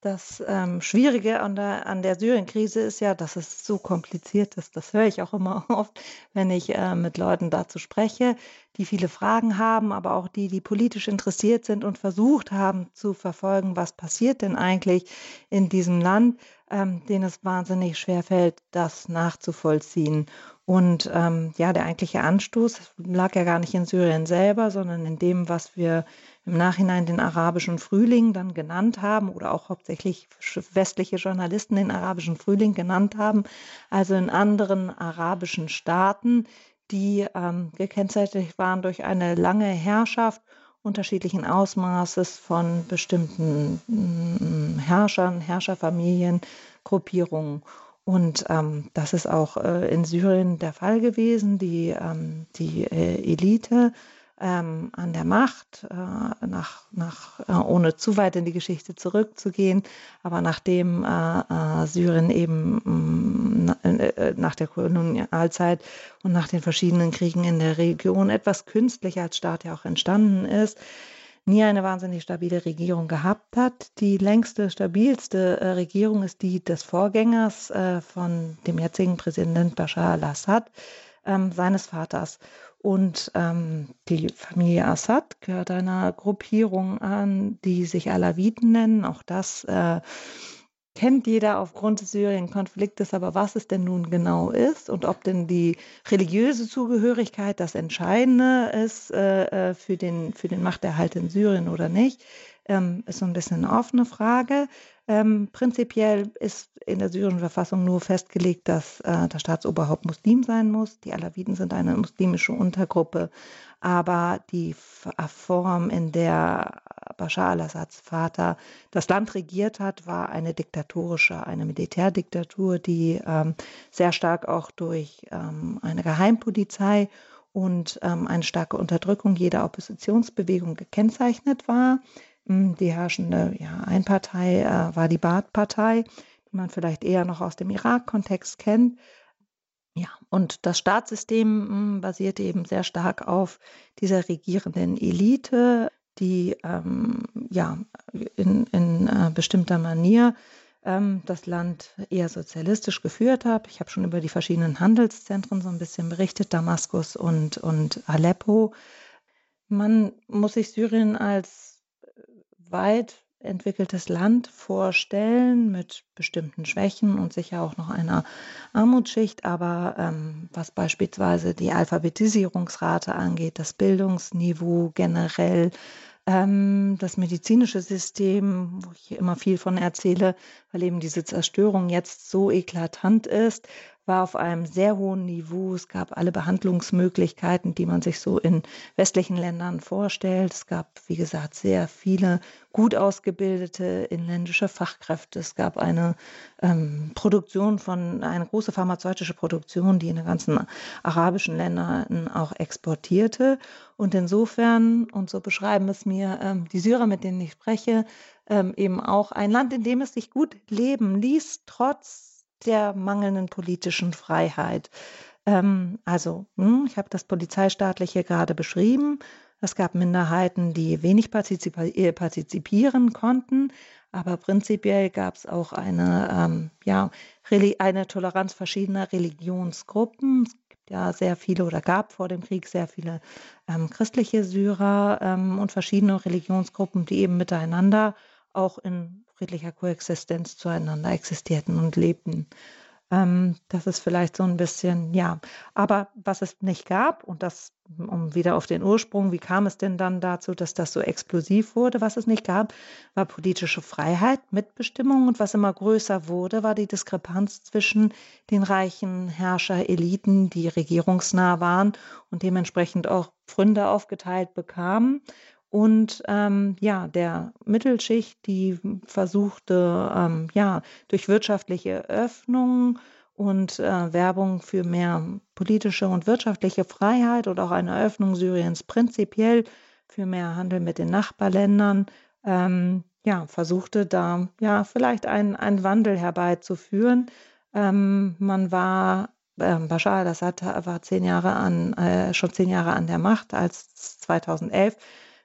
Das ähm, Schwierige an der, an der Syrien-Krise ist ja, dass es so kompliziert ist. Das höre ich auch immer oft, wenn ich äh, mit Leuten dazu spreche, die viele Fragen haben, aber auch die, die politisch interessiert sind und versucht haben zu verfolgen, was passiert denn eigentlich in diesem Land, ähm, denen es wahnsinnig schwer fällt, das nachzuvollziehen. Und ähm, ja, der eigentliche Anstoß lag ja gar nicht in Syrien selber, sondern in dem, was wir im Nachhinein den arabischen Frühling dann genannt haben oder auch hauptsächlich westliche Journalisten den arabischen Frühling genannt haben, also in anderen arabischen Staaten, die ähm, gekennzeichnet waren durch eine lange Herrschaft unterschiedlichen Ausmaßes von bestimmten mm, Herrschern, Herrscherfamilien, Gruppierungen. Und ähm, das ist auch äh, in Syrien der Fall gewesen. Die, ähm, die äh, Elite ähm, an der Macht, äh, nach, nach, äh, ohne zu weit in die Geschichte zurückzugehen. Aber nachdem äh, äh Syrien eben mm, nach der Kolonialzeit und nach den verschiedenen Kriegen in der Region etwas künstlich als Staat ja auch entstanden ist, nie eine wahnsinnig stabile Regierung gehabt hat. Die längste, stabilste äh, Regierung ist die des Vorgängers von dem jetzigen Präsident Bashar al-Assad, ähm, seines Vaters. Und ähm, die Familie Assad gehört einer Gruppierung an, die sich Alawiten nennen. Auch das äh, kennt jeder aufgrund des Syrien-Konfliktes. Aber was es denn nun genau ist und ob denn die religiöse Zugehörigkeit das Entscheidende ist äh, äh für, den, für den Machterhalt in Syrien oder nicht, ähm, ist so ein bisschen eine offene Frage. Ähm, prinzipiell ist in der syrischen Verfassung nur festgelegt, dass äh, das Staatsoberhaupt Muslim sein muss. Die Alawiden sind eine muslimische Untergruppe, aber die äh, Form, in der Bashar al-Assads Vater das Land regiert hat, war eine diktatorische, eine Militärdiktatur, die ähm, sehr stark auch durch ähm, eine Geheimpolizei und ähm, eine starke Unterdrückung jeder Oppositionsbewegung gekennzeichnet war. Hm, die herrschende ja, Einpartei äh, war die Baath-Partei, die man vielleicht eher noch aus dem Irak-Kontext kennt. Ja, und das Staatssystem mh, hm, basierte eben sehr stark auf dieser regierenden Elite, die ähm, ja in, in äh, bestimmter Manier ähm, das Land eher sozialistisch geführt hat. Ich habe schon über die verschiedenen Handelszentren so ein bisschen berichtet, Damaskus und, und Aleppo. Man muss sich Syrien als weit entwickeltes Land vorstellen mit bestimmten Schwächen und sicher auch noch einer Armutsschicht. Aber ähm, was beispielsweise die Alphabetisierungsrate angeht, das Bildungsniveau generell, ähm, das medizinische System, wo ich immer viel von erzähle, weil eben diese Zerstörung jetzt so eklatant ist, war auf einem sehr hohen Niveau. Es gab alle Behandlungsmöglichkeiten, die man sich so in westlichen Ländern vorstellt. Es gab, wie gesagt, sehr viele gut ausgebildete inländische Fachkräfte. Es gab eine ähm, Produktion von, eine große pharmazeutische Produktion, die in den ganzen arabischen Ländern auch exportierte. Und insofern, und so beschreiben es mir ähm, die Syrer, mit denen ich spreche, ähm, eben auch ein Land, in dem es sich gut leben ließ, trotz der mangelnden politischen Freiheit. Ähm, also, hm, ich habe das Polizeistaatliche gerade beschrieben. Es gab Minderheiten, die wenig äh, partizipieren konnten, aber prinzipiell gab es auch eine, ähm, ja, eine Toleranz verschiedener Religionsgruppen. Es gibt ja sehr viele oder gab vor dem Krieg sehr viele ähm, christliche Syrer ähm, und verschiedene Religionsgruppen, die eben miteinander auch in friedlicher Koexistenz zueinander existierten und lebten. Ähm, das ist vielleicht so ein bisschen, ja. Aber was es nicht gab, und das, um wieder auf den Ursprung, wie kam es denn dann dazu, dass das so explosiv wurde? Was es nicht gab, war politische Freiheit, Mitbestimmung. Und was immer größer wurde, war die Diskrepanz zwischen den reichen Herrschereliten, die regierungsnah waren und dementsprechend auch Pfründe aufgeteilt bekamen und ähm, ja, der Mittelschicht, die versuchte, ähm, ja, durch wirtschaftliche Öffnung und äh, Werbung für mehr politische und wirtschaftliche Freiheit und auch eine Öffnung Syriens prinzipiell für mehr Handel mit den Nachbarländern, ähm, ja, versuchte da ja vielleicht einen, einen Wandel herbeizuführen. Ähm, man war ähm, Bashar al-Assad war zehn Jahre an, äh, schon zehn Jahre an der Macht, als 2011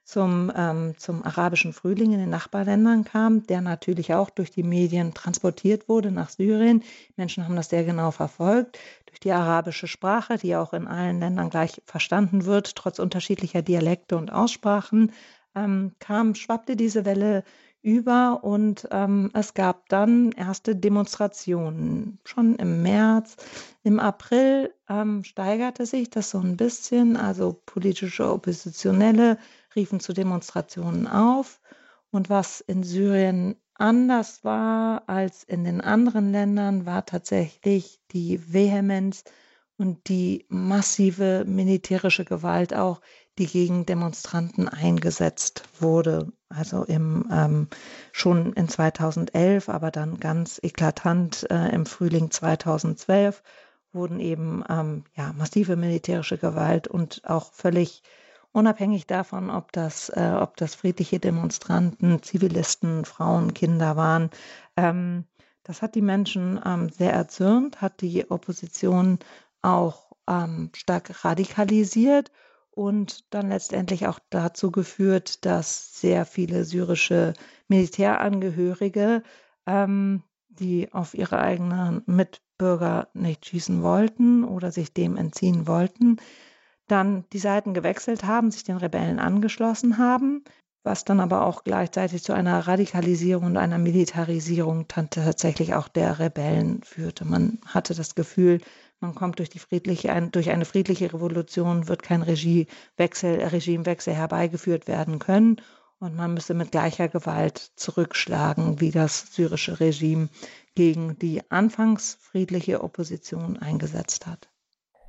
zum, ähm, zum arabischen Frühling in den Nachbarländern kam, der natürlich auch durch die Medien transportiert wurde nach Syrien. Menschen haben das sehr genau verfolgt. Durch die arabische Sprache, die auch in allen Ländern gleich verstanden wird, trotz unterschiedlicher Dialekte und Aussprachen, ähm, kam, schwappte diese Welle über und ähm, es gab dann erste Demonstrationen. Schon im März, im April ähm, steigerte sich das so ein bisschen, also politische Oppositionelle riefen zu Demonstrationen auf. Und was in Syrien anders war als in den anderen Ländern, war tatsächlich die Vehemenz und die massive militärische Gewalt auch, die gegen Demonstranten eingesetzt wurde. Also im, ähm, schon in 2011, aber dann ganz eklatant äh, im Frühling 2012 wurden eben ähm, ja, massive militärische Gewalt und auch völlig unabhängig davon, ob das, äh, ob das friedliche Demonstranten, Zivilisten, Frauen, Kinder waren. Ähm, das hat die Menschen ähm, sehr erzürnt, hat die Opposition auch ähm, stark radikalisiert und dann letztendlich auch dazu geführt, dass sehr viele syrische Militärangehörige, ähm, die auf ihre eigenen Mitbürger nicht schießen wollten oder sich dem entziehen wollten, dann die Seiten gewechselt haben, sich den Rebellen angeschlossen haben, was dann aber auch gleichzeitig zu einer Radikalisierung und einer Militarisierung tatsächlich auch der Rebellen führte. Man hatte das Gefühl, man kommt durch die friedliche, durch eine friedliche Revolution wird kein Regiewechsel, Regimewechsel herbeigeführt werden können und man müsse mit gleicher Gewalt zurückschlagen, wie das syrische Regime gegen die anfangs friedliche Opposition eingesetzt hat.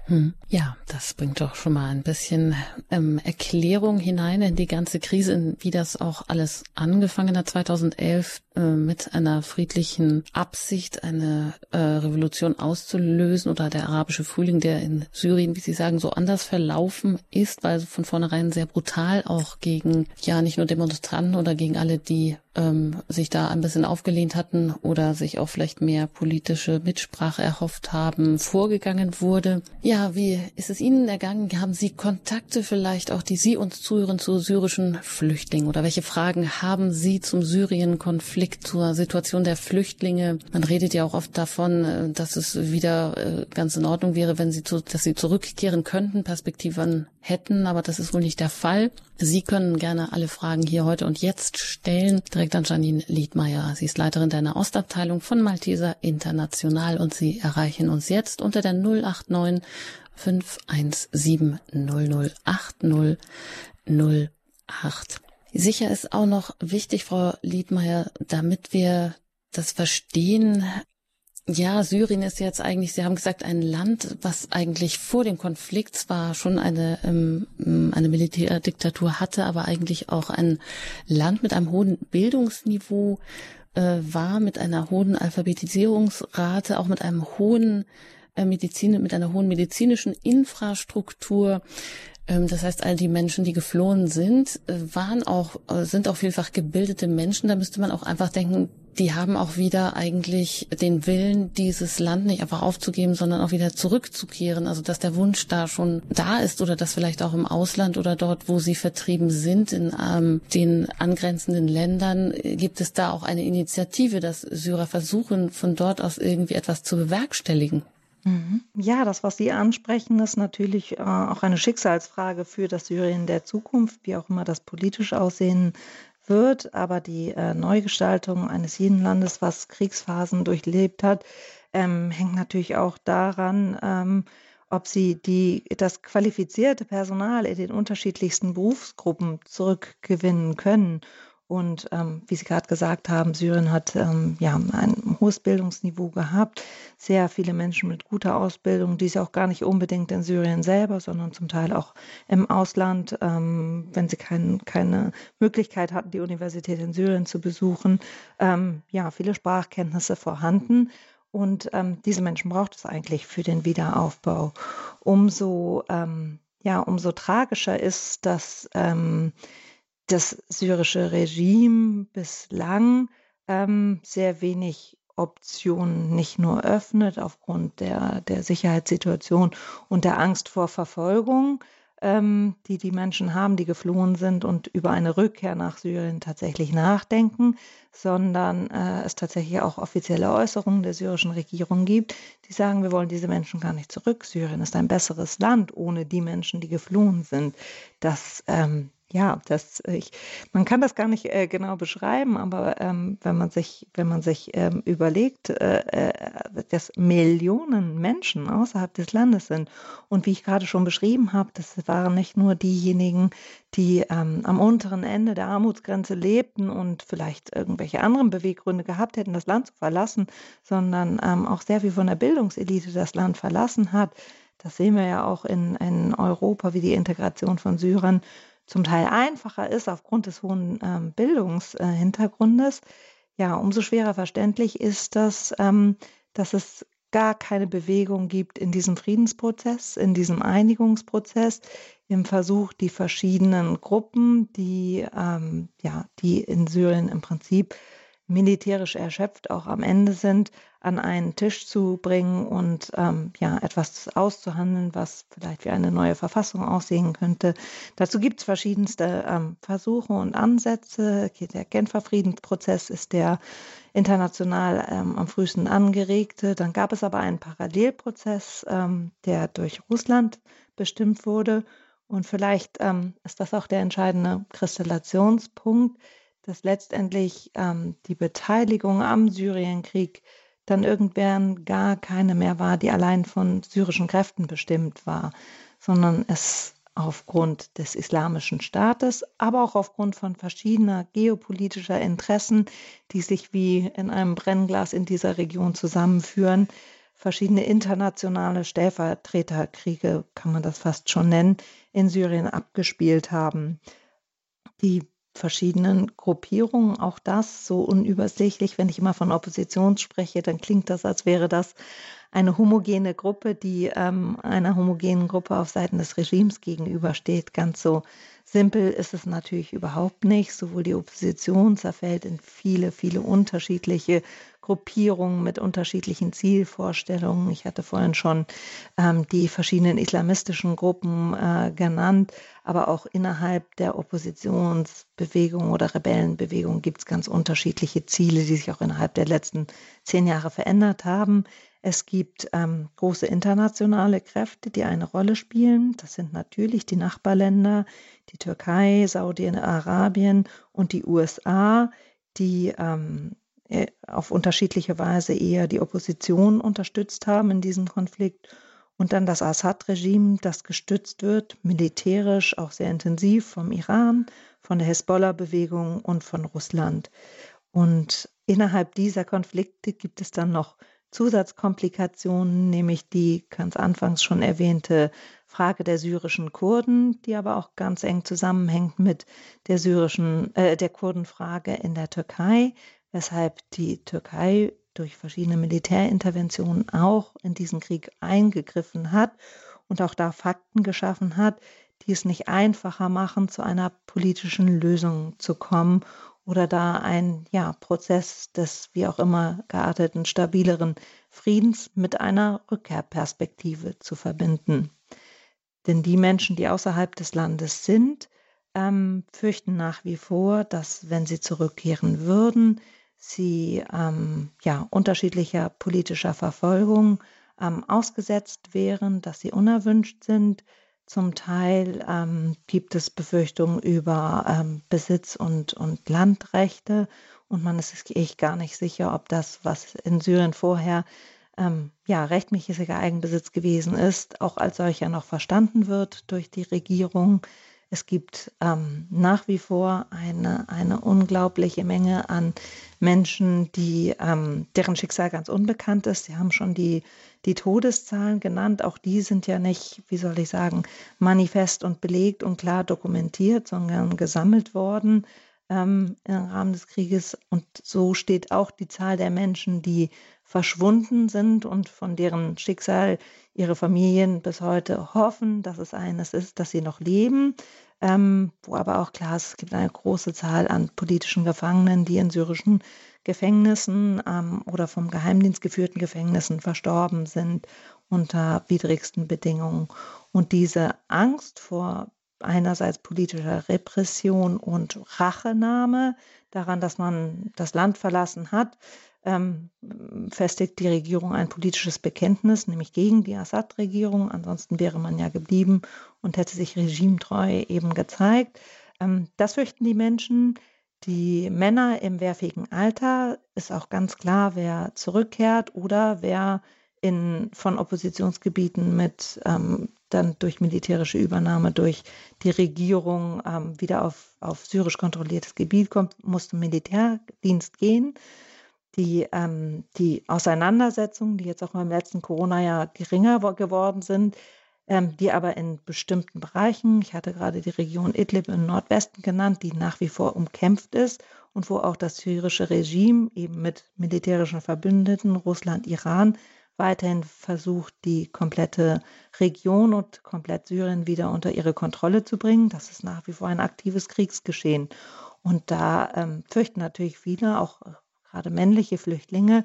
Hm. Ja, das bringt doch schon mal ein bisschen ähm, Erklärung hinein in die ganze Krise, wie das auch alles angefangen hat 2011 äh, mit einer friedlichen Absicht, eine äh, Revolution auszulösen oder der arabische Frühling, der in Syrien, wie Sie sagen, so anders verlaufen ist, weil von vornherein sehr brutal auch gegen ja nicht nur Demonstranten oder gegen alle, die ähm, sich da ein bisschen aufgelehnt hatten oder sich auch vielleicht mehr politische Mitsprache erhofft haben, vorgegangen wurde. Ja, wie ist es Ihnen ergangen? Haben Sie Kontakte vielleicht auch, die Sie uns zuhören, zu syrischen Flüchtlingen? Oder welche Fragen haben Sie zum Syrien-Konflikt, zur Situation der Flüchtlinge? Man redet ja auch oft davon, äh, dass es wieder äh, ganz in Ordnung wäre, wenn sie zu, dass sie zurückkehren könnten. Perspektiven hätten, aber das ist wohl nicht der Fall. Sie können gerne alle Fragen hier heute und jetzt stellen, direkt an Janine Liedmeier. Sie ist Leiterin der Ostabteilung von Malteser International und Sie erreichen uns jetzt unter der 089 517 0080 08. Sicher ist auch noch wichtig, Frau Liedmeier, damit wir das verstehen, ja, Syrien ist jetzt eigentlich, Sie haben gesagt, ein Land, was eigentlich vor dem Konflikt zwar schon eine, ähm, eine Militärdiktatur hatte, aber eigentlich auch ein Land mit einem hohen Bildungsniveau äh, war, mit einer hohen Alphabetisierungsrate, auch mit einem hohen äh, Medizin, mit einer hohen medizinischen Infrastruktur. Ähm, das heißt, all die Menschen, die geflohen sind, äh, waren auch, äh, sind auch vielfach gebildete Menschen. Da müsste man auch einfach denken, die haben auch wieder eigentlich den Willen, dieses Land nicht einfach aufzugeben, sondern auch wieder zurückzukehren. Also dass der Wunsch da schon da ist oder dass vielleicht auch im Ausland oder dort, wo sie vertrieben sind, in ähm, den angrenzenden Ländern, gibt es da auch eine Initiative, dass Syrer versuchen, von dort aus irgendwie etwas zu bewerkstelligen. Mhm. Ja, das, was Sie ansprechen, ist natürlich äh, auch eine Schicksalsfrage für das Syrien der Zukunft, wie auch immer das politisch aussehen wird. Aber die äh, Neugestaltung eines jeden Landes, was Kriegsphasen durchlebt hat, ähm, hängt natürlich auch daran, ähm, ob sie die, das qualifizierte Personal in den unterschiedlichsten Berufsgruppen zurückgewinnen können. Und ähm, wie Sie gerade gesagt haben, Syrien hat ähm, ja ein hohes Bildungsniveau gehabt, sehr viele Menschen mit guter Ausbildung, die sie auch gar nicht unbedingt in Syrien selber, sondern zum Teil auch im Ausland, ähm, wenn sie kein, keine Möglichkeit hatten, die Universität in Syrien zu besuchen, ähm, ja, viele Sprachkenntnisse vorhanden. Und ähm, diese Menschen braucht es eigentlich für den Wiederaufbau. Umso, ähm, ja, umso tragischer ist, dass ähm, das syrische Regime bislang ähm, sehr wenig Optionen nicht nur öffnet aufgrund der, der Sicherheitssituation und der Angst vor Verfolgung, ähm, die die Menschen haben, die geflohen sind und über eine Rückkehr nach Syrien tatsächlich nachdenken, sondern äh, es tatsächlich auch offizielle Äußerungen der syrischen Regierung gibt, die sagen, wir wollen diese Menschen gar nicht zurück. Syrien ist ein besseres Land ohne die Menschen, die geflohen sind. Das ähm, ja, das ich man kann das gar nicht, äh, genau beschreiben, aber, ähm, wenn man sich wenn man sich, ähm, überlegt, äh, äh, dass Millionen Menschen außerhalb des Landes sind und wie ich gerade schon beschrieben habe, das waren nicht nur diejenigen, die, ähm, am unteren Ende der Armutsgrenze lebten und vielleicht irgendwelche anderen Beweggründe gehabt hätten, das Land zu verlassen, sondern, ähm, auch sehr viel von der Bildungselite das Land verlassen hat. Das sehen wir ja auch in in Europa, wie die Integration von Syrern zum Teil einfacher ist aufgrund des hohen ähm, Bildungshintergrundes, äh, ja, umso schwerer verständlich ist das, ähm, dass es gar keine Bewegung gibt in diesem Friedensprozess, in diesem Einigungsprozess, im Versuch, die verschiedenen Gruppen, die, ähm, ja, die in Syrien im Prinzip militärisch erschöpft auch am Ende sind, an einen Tisch zu bringen und ähm, ja, etwas auszuhandeln, was vielleicht wie eine neue Verfassung aussehen könnte. Dazu gibt es verschiedenste ähm, Versuche und Ansätze. Der Genfer Friedensprozess ist der international ähm, am frühesten angeregte. Dann gab es aber einen Parallelprozess, ähm, der durch Russland bestimmt wurde. Und vielleicht ähm, ist das auch der entscheidende Kristallationspunkt dass letztendlich ähm, die Beteiligung am Syrienkrieg dann irgendwann gar keine mehr war, die allein von syrischen Kräften bestimmt war, sondern es aufgrund des islamischen Staates, aber auch aufgrund von verschiedener geopolitischer Interessen, die sich wie in einem Brennglas in dieser Region zusammenführen, verschiedene internationale Stellvertreterkriege, kann man das fast schon nennen, in Syrien abgespielt haben. Die verschiedenen Gruppierungen. Auch das so unübersichtlich. Wenn ich immer von Opposition spreche, dann klingt das, als wäre das eine homogene Gruppe, die ähm, einer homogenen Gruppe auf Seiten des Regimes gegenübersteht. Ganz so simpel ist es natürlich überhaupt nicht. Sowohl die Opposition zerfällt in viele, viele unterschiedliche Gruppierungen mit unterschiedlichen Zielvorstellungen. Ich hatte vorhin schon ähm, die verschiedenen islamistischen Gruppen äh, genannt, aber auch innerhalb der Oppositionsbewegung oder Rebellenbewegung gibt es ganz unterschiedliche Ziele, die sich auch innerhalb der letzten zehn Jahre verändert haben. Es gibt ähm, große internationale Kräfte, die eine Rolle spielen. Das sind natürlich die Nachbarländer, die Türkei, Saudi-Arabien und die USA, die ähm, äh, auf unterschiedliche Weise eher die Opposition unterstützt haben in diesem Konflikt und dann das Assad-Regime, das gestützt wird, militärisch auch sehr intensiv vom Iran, von der Hezbollah-Bewegung und von Russland. Und innerhalb dieser Konflikte gibt es dann noch Zusatzkomplikationen, nämlich die ganz anfangs schon erwähnte Frage der syrischen Kurden, die aber auch ganz eng zusammenhängt mit der syrischen, äh, der Kurdenfrage in der Türkei, weshalb die Türkei durch verschiedene Militärinterventionen auch in diesen Krieg eingegriffen hat und auch da Fakten geschaffen hat, die es nicht einfacher machen, zu einer politischen Lösung zu kommen oder da ein ja, Prozess des wie auch immer gearteten, stabileren Friedens mit einer Rückkehrperspektive zu verbinden. Denn die Menschen, die außerhalb des Landes sind, ähm, fürchten nach wie vor, dass wenn sie zurückkehren würden, sie ähm, ja, unterschiedlicher politischer Verfolgung ähm, ausgesetzt wären, dass sie unerwünscht sind. Zum Teil ähm, gibt es Befürchtungen über ähm, Besitz und, und Landrechte und man ist sich gar nicht sicher, ob das, was in Syrien vorher ähm, ja, rechtmäßiger Eigenbesitz gewesen ist, auch als solcher noch verstanden wird durch die Regierung. Es gibt ähm, nach wie vor eine, eine unglaubliche Menge an Menschen, die, ähm, deren Schicksal ganz unbekannt ist. Sie haben schon die, die Todeszahlen genannt. Auch die sind ja nicht, wie soll ich sagen, manifest und belegt und klar dokumentiert, sondern gesammelt worden ähm, im Rahmen des Krieges. Und so steht auch die Zahl der Menschen, die verschwunden sind und von deren Schicksal ihre Familien bis heute hoffen, dass es eines ist, dass sie noch leben ähm, wo aber auch klar ist, es gibt eine große Zahl an politischen Gefangenen, die in syrischen Gefängnissen ähm, oder vom Geheimdienst geführten Gefängnissen verstorben sind unter widrigsten Bedingungen. Und diese Angst vor einerseits politischer Repression und Rachenahme daran, dass man das Land verlassen hat, ähm, festigt die Regierung ein politisches Bekenntnis, nämlich gegen die Assad-Regierung. Ansonsten wäre man ja geblieben und hätte sich regimetreu eben gezeigt. Ähm, das fürchten die Menschen. Die Männer im wehrfähigen Alter ist auch ganz klar, wer zurückkehrt oder wer in, von Oppositionsgebieten mit ähm, dann durch militärische Übernahme durch die Regierung ähm, wieder auf, auf syrisch kontrolliertes Gebiet kommt, muss zum Militärdienst gehen die, ähm, die Auseinandersetzungen, die jetzt auch im letzten Corona-Jahr geringer geworden sind, ähm, die aber in bestimmten Bereichen, ich hatte gerade die Region Idlib im Nordwesten genannt, die nach wie vor umkämpft ist und wo auch das syrische Regime eben mit militärischen Verbündeten, Russland, Iran, weiterhin versucht, die komplette Region und komplett Syrien wieder unter ihre Kontrolle zu bringen. Das ist nach wie vor ein aktives Kriegsgeschehen. Und da ähm, fürchten natürlich viele, auch gerade männliche Flüchtlinge,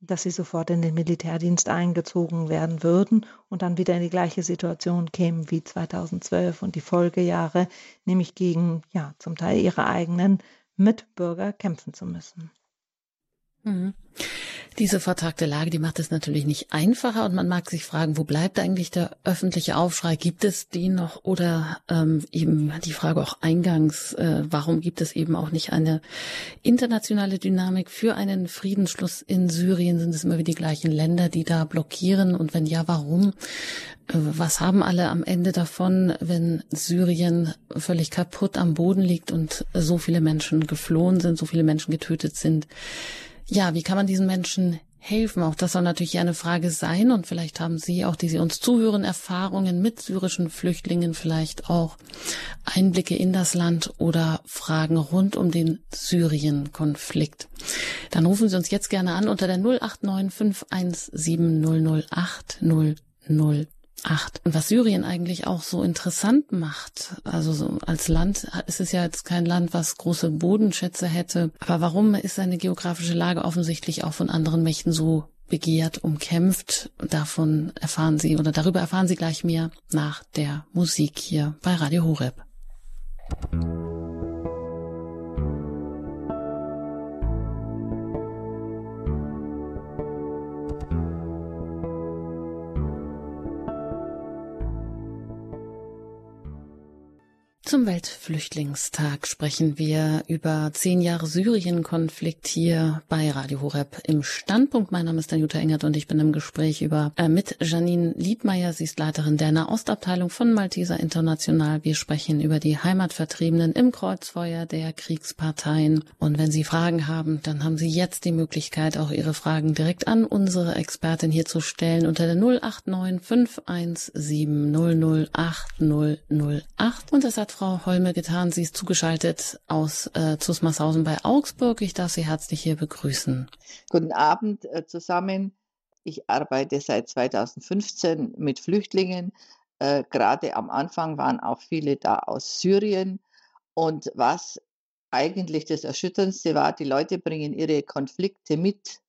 dass sie sofort in den Militärdienst eingezogen werden würden und dann wieder in die gleiche Situation kämen wie 2012 und die Folgejahre, nämlich gegen ja zum Teil ihre eigenen Mitbürger kämpfen zu müssen. Mhm. Diese vertragte Lage, die macht es natürlich nicht einfacher und man mag sich fragen, wo bleibt eigentlich der öffentliche Aufschrei? Gibt es den noch oder ähm, eben die Frage auch eingangs, äh, warum gibt es eben auch nicht eine internationale Dynamik für einen Friedensschluss in Syrien? Sind es immer wieder die gleichen Länder, die da blockieren und wenn ja, warum? Äh, was haben alle am Ende davon, wenn Syrien völlig kaputt am Boden liegt und so viele Menschen geflohen sind, so viele Menschen getötet sind? Ja, wie kann man diesen Menschen helfen? Auch das soll natürlich eine Frage sein. Und vielleicht haben Sie auch, die Sie uns zuhören, Erfahrungen mit syrischen Flüchtlingen, vielleicht auch Einblicke in das Land oder Fragen rund um den Syrien-Konflikt. Dann rufen Sie uns jetzt gerne an unter der 089 517 008 008. 2008. Und was Syrien eigentlich auch so interessant macht, also so als Land ist es ja jetzt kein Land, was große Bodenschätze hätte. Aber warum ist seine geografische Lage offensichtlich auch von anderen Mächten so begehrt, umkämpft? Davon erfahren Sie oder darüber erfahren Sie gleich mehr nach der Musik hier bei Radio Horeb. Zum Weltflüchtlingstag sprechen wir über zehn Jahre Syrien-Konflikt hier bei Radio Horeb im Standpunkt. Mein Name ist Danuta Engert und ich bin im Gespräch über äh, mit Janine Liedmeier. Sie ist Leiterin der Nahostabteilung von Malteser International. Wir sprechen über die Heimatvertriebenen im Kreuzfeuer der Kriegsparteien. Und wenn Sie Fragen haben, dann haben Sie jetzt die Möglichkeit, auch Ihre Fragen direkt an unsere Expertin hier zu stellen unter der 089 517 008 008. Und das hat Frau Holme getan. Sie ist zugeschaltet aus äh, Zusmarshausen bei Augsburg. Ich darf Sie herzlich hier begrüßen. Guten Abend äh, zusammen. Ich arbeite seit 2015 mit Flüchtlingen. Äh, gerade am Anfang waren auch viele da aus Syrien. Und was eigentlich das Erschütterndste war, die Leute bringen ihre Konflikte mit.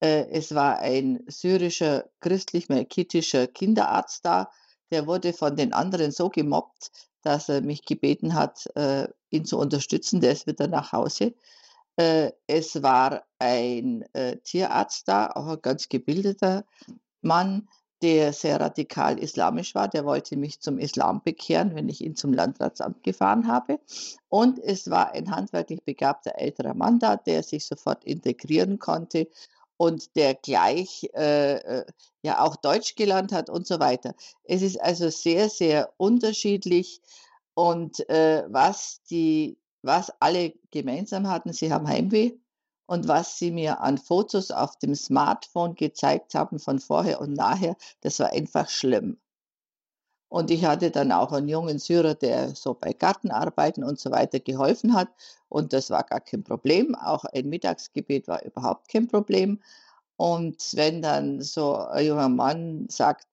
Äh, es war ein syrischer christlich-melkitischer Kinderarzt da, der wurde von den anderen so gemobbt, dass er mich gebeten hat, äh, ihn zu unterstützen. Der ist wieder nach Hause. Äh, es war ein äh, Tierarzt da, auch ein ganz gebildeter Mann, der sehr radikal islamisch war. Der wollte mich zum Islam bekehren, wenn ich ihn zum Landratsamt gefahren habe. Und es war ein handwerklich begabter älterer Mann da, der sich sofort integrieren konnte und der gleich äh, ja auch Deutsch gelernt hat und so weiter. Es ist also sehr, sehr unterschiedlich. Und äh, was die, was alle gemeinsam hatten, sie haben Heimweh. Und was sie mir an Fotos auf dem Smartphone gezeigt haben von vorher und nachher, das war einfach schlimm. Und ich hatte dann auch einen jungen Syrer, der so bei Gartenarbeiten und so weiter geholfen hat. Und das war gar kein Problem. Auch ein Mittagsgebet war überhaupt kein Problem. Und wenn dann so ein junger Mann sagt,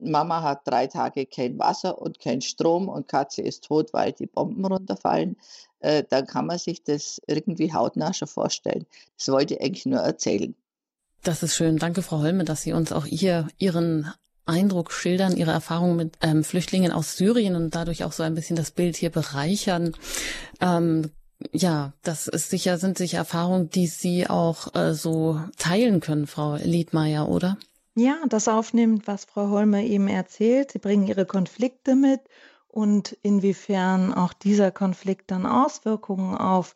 Mama hat drei Tage kein Wasser und kein Strom und Katze ist tot, weil die Bomben runterfallen, äh, dann kann man sich das irgendwie hautnah schon vorstellen. Das wollte ich eigentlich nur erzählen. Das ist schön. Danke, Frau Holme, dass Sie uns auch hier Ihren Eindruck schildern, Ihre Erfahrungen mit ähm, Flüchtlingen aus Syrien und dadurch auch so ein bisschen das Bild hier bereichern. Ähm, ja, das ist sicher, sind sicher Erfahrungen, die Sie auch äh, so teilen können, Frau Liedmeier, oder? Ja, das aufnimmt, was Frau Holmer eben erzählt. Sie bringen ihre Konflikte mit und inwiefern auch dieser Konflikt dann Auswirkungen auf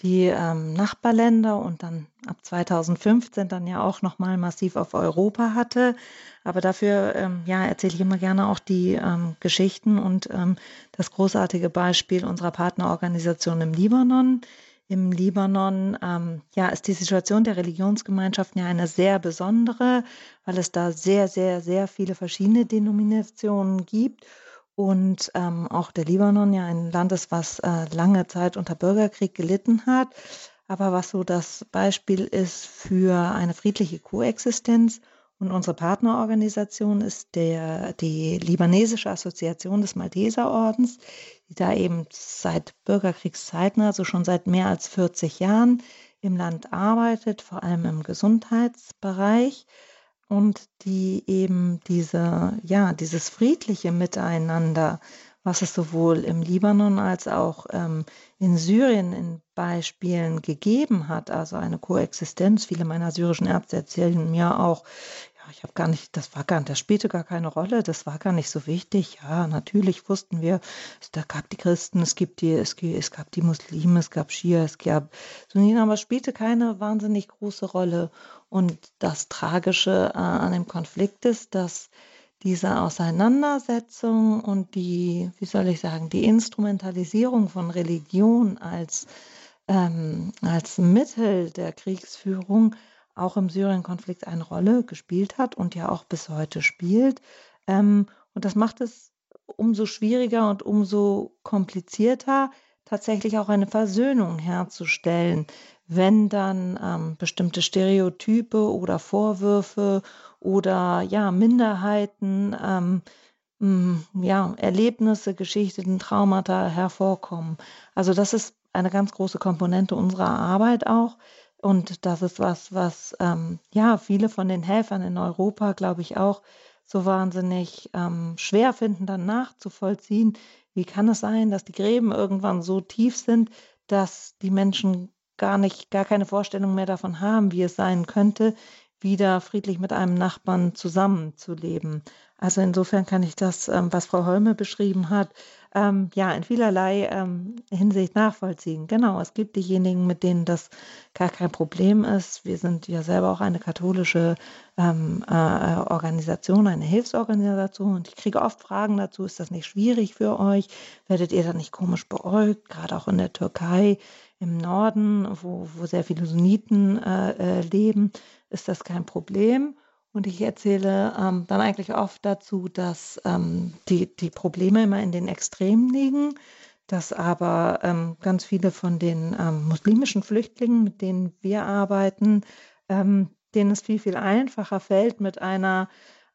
die ähm, Nachbarländer und dann ab 2015 dann ja auch nochmal massiv auf Europa hatte. Aber dafür ähm, ja, erzähle ich immer gerne auch die ähm, Geschichten und ähm, das großartige Beispiel unserer Partnerorganisation im Libanon. Im Libanon ähm, ja, ist die Situation der Religionsgemeinschaften ja eine sehr besondere, weil es da sehr, sehr, sehr viele verschiedene Denominationen gibt und ähm, auch der Libanon ja ein Land ist, was äh, lange Zeit unter Bürgerkrieg gelitten hat, aber was so das Beispiel ist für eine friedliche Koexistenz. Und unsere Partnerorganisation ist der, die libanesische Assoziation des Malteserordens, die da eben seit Bürgerkriegszeiten, also schon seit mehr als 40 Jahren im Land arbeitet, vor allem im Gesundheitsbereich und die eben diese, ja, dieses friedliche Miteinander, was es sowohl im Libanon als auch ähm, in Syrien in Beispielen gegeben hat, also eine Koexistenz. Viele meiner syrischen Ärzte erzählen mir auch, ich habe gar nicht, das war gar nicht, das spielte gar keine Rolle, das war gar nicht so wichtig. Ja, natürlich wussten wir, es gab die Christen, es gibt die, es, es gab die Muslime, es gab Schia, es gab Sunniten, aber es spielte keine wahnsinnig große Rolle. Und das Tragische äh, an dem Konflikt ist, dass diese Auseinandersetzung und die, wie soll ich sagen, die Instrumentalisierung von Religion als, ähm, als Mittel der Kriegsführung auch im Syrien-Konflikt eine Rolle gespielt hat und ja auch bis heute spielt. Ähm, und das macht es umso schwieriger und umso komplizierter, tatsächlich auch eine Versöhnung herzustellen, wenn dann ähm, bestimmte Stereotype oder Vorwürfe oder ja Minderheiten ähm, mh, ja Erlebnisse, Geschichten, Traumata hervorkommen. Also das ist eine ganz große Komponente unserer Arbeit auch. Und das ist was, was ähm, ja viele von den Helfern in Europa, glaube ich, auch so wahnsinnig ähm, schwer finden, dann nachzuvollziehen. Wie kann es sein, dass die Gräben irgendwann so tief sind, dass die Menschen gar nicht, gar keine Vorstellung mehr davon haben, wie es sein könnte, wieder friedlich mit einem Nachbarn zusammenzuleben. Also insofern kann ich das, ähm, was Frau Holme beschrieben hat, ähm, ja, in vielerlei ähm, Hinsicht nachvollziehen. Genau, es gibt diejenigen, mit denen das gar kein Problem ist. Wir sind ja selber auch eine katholische ähm, äh, Organisation, eine Hilfsorganisation und ich kriege oft Fragen dazu, ist das nicht schwierig für euch? Werdet ihr da nicht komisch beäugt? Gerade auch in der Türkei im Norden, wo, wo sehr viele Sunniten äh, äh, leben, ist das kein Problem. Und ich erzähle ähm, dann eigentlich oft dazu, dass ähm, die, die Probleme immer in den Extremen liegen, dass aber ähm, ganz viele von den ähm, muslimischen Flüchtlingen, mit denen wir arbeiten, ähm, denen es viel, viel einfacher fällt, mit einer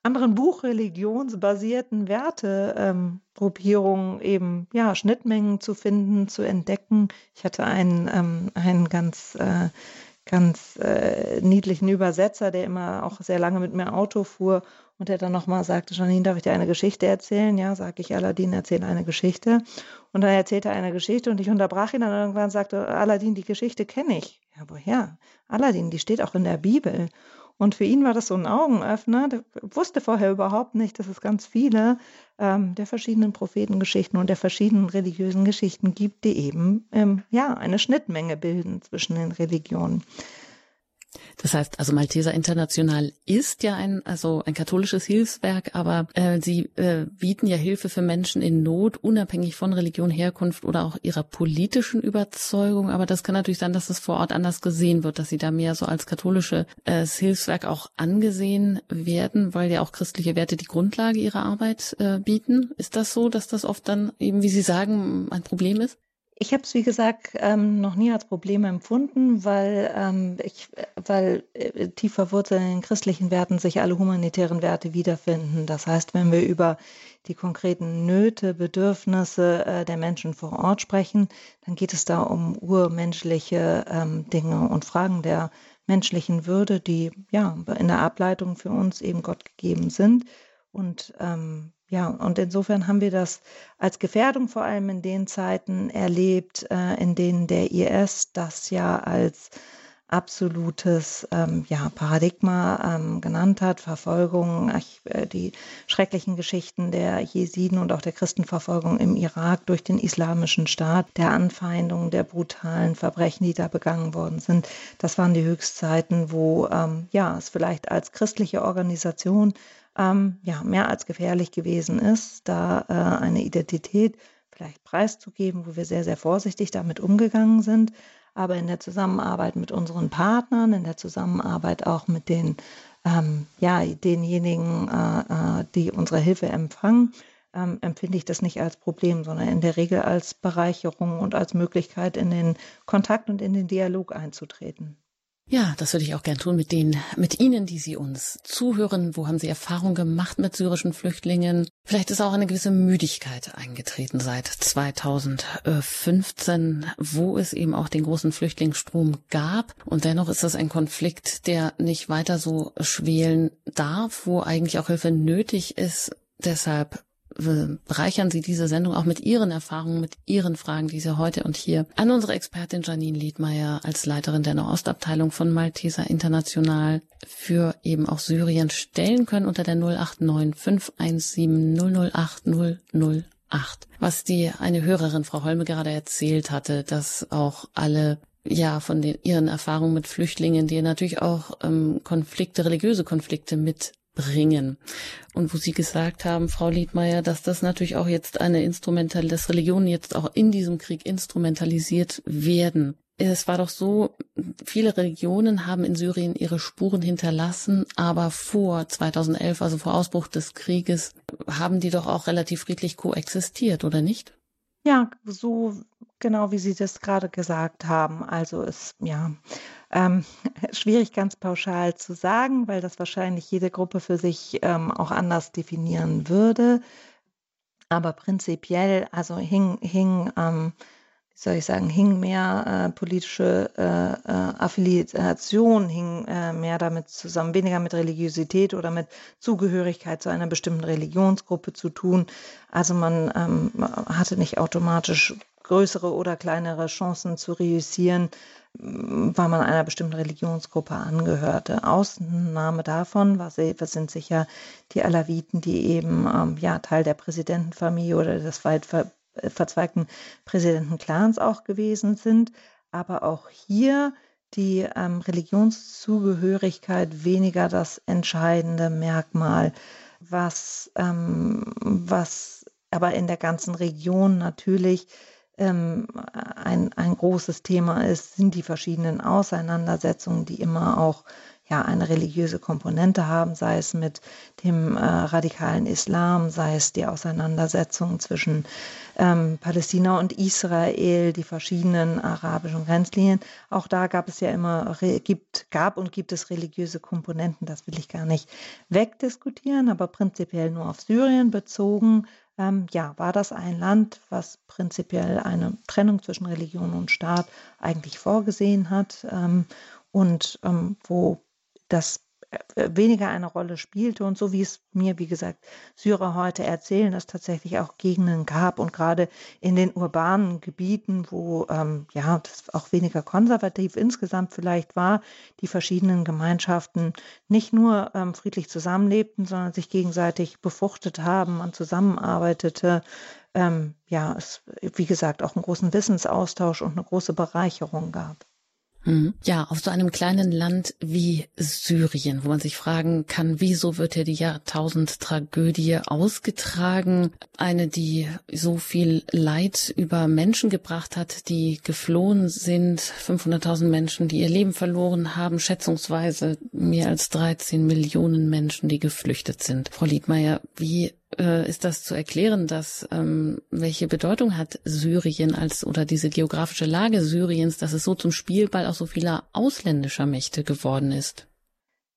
anderen buchreligionsbasierten Wertegruppierung ähm, eben ja Schnittmengen zu finden, zu entdecken. Ich hatte einen, ähm, einen ganz äh, ganz äh, niedlichen Übersetzer, der immer auch sehr lange mit mir Auto fuhr und der dann nochmal sagte, Janine, darf ich dir eine Geschichte erzählen? Ja, sage ich, Aladdin, erzähle eine Geschichte. Und dann erzählte er eine Geschichte und ich unterbrach ihn dann irgendwann und sagte, Aladdin, die Geschichte kenne ich. Ja, woher? Aladdin, die steht auch in der Bibel. Und für ihn war das so ein Augenöffner. Der wusste vorher überhaupt nicht, dass es ganz viele ähm, der verschiedenen Prophetengeschichten und der verschiedenen religiösen Geschichten gibt, die eben ähm, ja eine Schnittmenge bilden zwischen den Religionen. Das heißt, also Malteser International ist ja ein, also ein katholisches Hilfswerk, aber äh, sie äh, bieten ja Hilfe für Menschen in Not, unabhängig von Religion, Herkunft oder auch ihrer politischen Überzeugung. Aber das kann natürlich sein, dass es vor Ort anders gesehen wird, dass sie da mehr so als katholisches äh, Hilfswerk auch angesehen werden, weil ja auch christliche Werte die Grundlage ihrer Arbeit äh, bieten. Ist das so, dass das oft dann eben, wie Sie sagen, ein Problem ist? Ich habe es, wie gesagt, ähm, noch nie als Problem empfunden, weil, ähm, ich, weil äh, tief verwurzelt in christlichen Werten sich alle humanitären Werte wiederfinden. Das heißt, wenn wir über die konkreten Nöte, Bedürfnisse äh, der Menschen vor Ort sprechen, dann geht es da um urmenschliche ähm, Dinge und Fragen der menschlichen Würde, die ja in der Ableitung für uns eben Gott gegeben sind. Und ähm, ja, und insofern haben wir das als Gefährdung vor allem in den Zeiten erlebt, äh, in denen der IS das ja als absolutes ähm, ja, Paradigma ähm, genannt hat, Verfolgung, äh, die schrecklichen Geschichten der Jesiden und auch der Christenverfolgung im Irak durch den islamischen Staat, der Anfeindung, der brutalen Verbrechen, die da begangen worden sind. Das waren die Höchstzeiten, wo ähm, ja, es vielleicht als christliche Organisation ähm, ja, mehr als gefährlich gewesen ist, da äh, eine Identität vielleicht preiszugeben, wo wir sehr, sehr vorsichtig damit umgegangen sind. Aber in der Zusammenarbeit mit unseren Partnern, in der Zusammenarbeit auch mit den, ähm, ja, denjenigen, äh, äh, die unsere Hilfe empfangen, ähm, empfinde ich das nicht als Problem, sondern in der Regel als Bereicherung und als Möglichkeit, in den Kontakt und in den Dialog einzutreten. Ja, das würde ich auch gern tun mit denen, mit Ihnen, die Sie uns zuhören. Wo haben Sie Erfahrung gemacht mit syrischen Flüchtlingen? Vielleicht ist auch eine gewisse Müdigkeit eingetreten seit 2015, wo es eben auch den großen Flüchtlingsstrom gab. Und dennoch ist das ein Konflikt, der nicht weiter so schwelen darf, wo eigentlich auch Hilfe nötig ist. Deshalb bereichern Sie diese Sendung auch mit Ihren Erfahrungen, mit Ihren Fragen, die Sie heute und hier an unsere Expertin Janine Liedmeier als Leiterin der Nahostabteilung von Malteser International für eben auch Syrien stellen können unter der 089 517 008 008. Was die eine Hörerin, Frau Holme, gerade erzählt hatte, dass auch alle ja, von den, ihren Erfahrungen mit Flüchtlingen, die natürlich auch ähm, Konflikte, religiöse Konflikte mit bringen. Und wo Sie gesagt haben, Frau Liedmeier, dass das natürlich auch jetzt eine Instrumental, dass Religionen jetzt auch in diesem Krieg instrumentalisiert werden. Es war doch so, viele Religionen haben in Syrien ihre Spuren hinterlassen, aber vor 2011, also vor Ausbruch des Krieges, haben die doch auch relativ friedlich koexistiert, oder nicht? Ja, so genau wie Sie das gerade gesagt haben. Also es, ja, ähm, schwierig ganz pauschal zu sagen, weil das wahrscheinlich jede Gruppe für sich ähm, auch anders definieren würde. Aber prinzipiell, also hing, hing ähm, soll ich sagen, hing mehr äh, politische äh, äh, Affiliation, hing äh, mehr damit zusammen, weniger mit Religiosität oder mit Zugehörigkeit zu einer bestimmten Religionsgruppe zu tun. Also man ähm, hatte nicht automatisch größere oder kleinere Chancen zu reüssieren, weil man einer bestimmten Religionsgruppe angehörte. Ausnahme davon war, sind sicher die Alawiten, die eben ähm, ja, Teil der Präsidentenfamilie oder des weit verzweigten Präsidentenclans auch gewesen sind, aber auch hier die ähm, Religionszugehörigkeit weniger das entscheidende Merkmal, was, ähm, was aber in der ganzen Region natürlich ähm, ein, ein großes Thema ist, sind die verschiedenen Auseinandersetzungen, die immer auch ja eine religiöse Komponente haben, sei es mit dem äh, radikalen Islam, sei es die Auseinandersetzung zwischen ähm, Palästina und Israel, die verschiedenen arabischen Grenzlinien. Auch da gab es ja immer, gibt, gab und gibt es religiöse Komponenten, das will ich gar nicht wegdiskutieren, aber prinzipiell nur auf Syrien bezogen. Ähm, ja, war das ein Land, was prinzipiell eine Trennung zwischen Religion und Staat eigentlich vorgesehen hat ähm, und ähm, wo das äh, weniger eine Rolle spielte und so wie es mir, wie gesagt, Syrer heute erzählen, dass tatsächlich auch Gegenden gab und gerade in den urbanen Gebieten, wo ähm, ja das auch weniger konservativ insgesamt vielleicht war, die verschiedenen Gemeinschaften nicht nur ähm, friedlich zusammenlebten, sondern sich gegenseitig befruchtet haben, man zusammenarbeitete. Ähm, ja, es, wie gesagt, auch einen großen Wissensaustausch und eine große Bereicherung gab. Mhm. Ja, auf so einem kleinen Land wie Syrien, wo man sich fragen kann, wieso wird hier die Jahrtausend-Tragödie ausgetragen? Eine, die so viel Leid über Menschen gebracht hat, die geflohen sind, 500.000 Menschen, die ihr Leben verloren haben, schätzungsweise mehr als 13 Millionen Menschen, die geflüchtet sind. Frau Liedmeier, wie äh, ist das zu erklären, dass ähm, welche Bedeutung hat Syrien als oder diese geografische Lage Syriens, dass es so zum Spielball auch so vieler ausländischer Mächte geworden ist?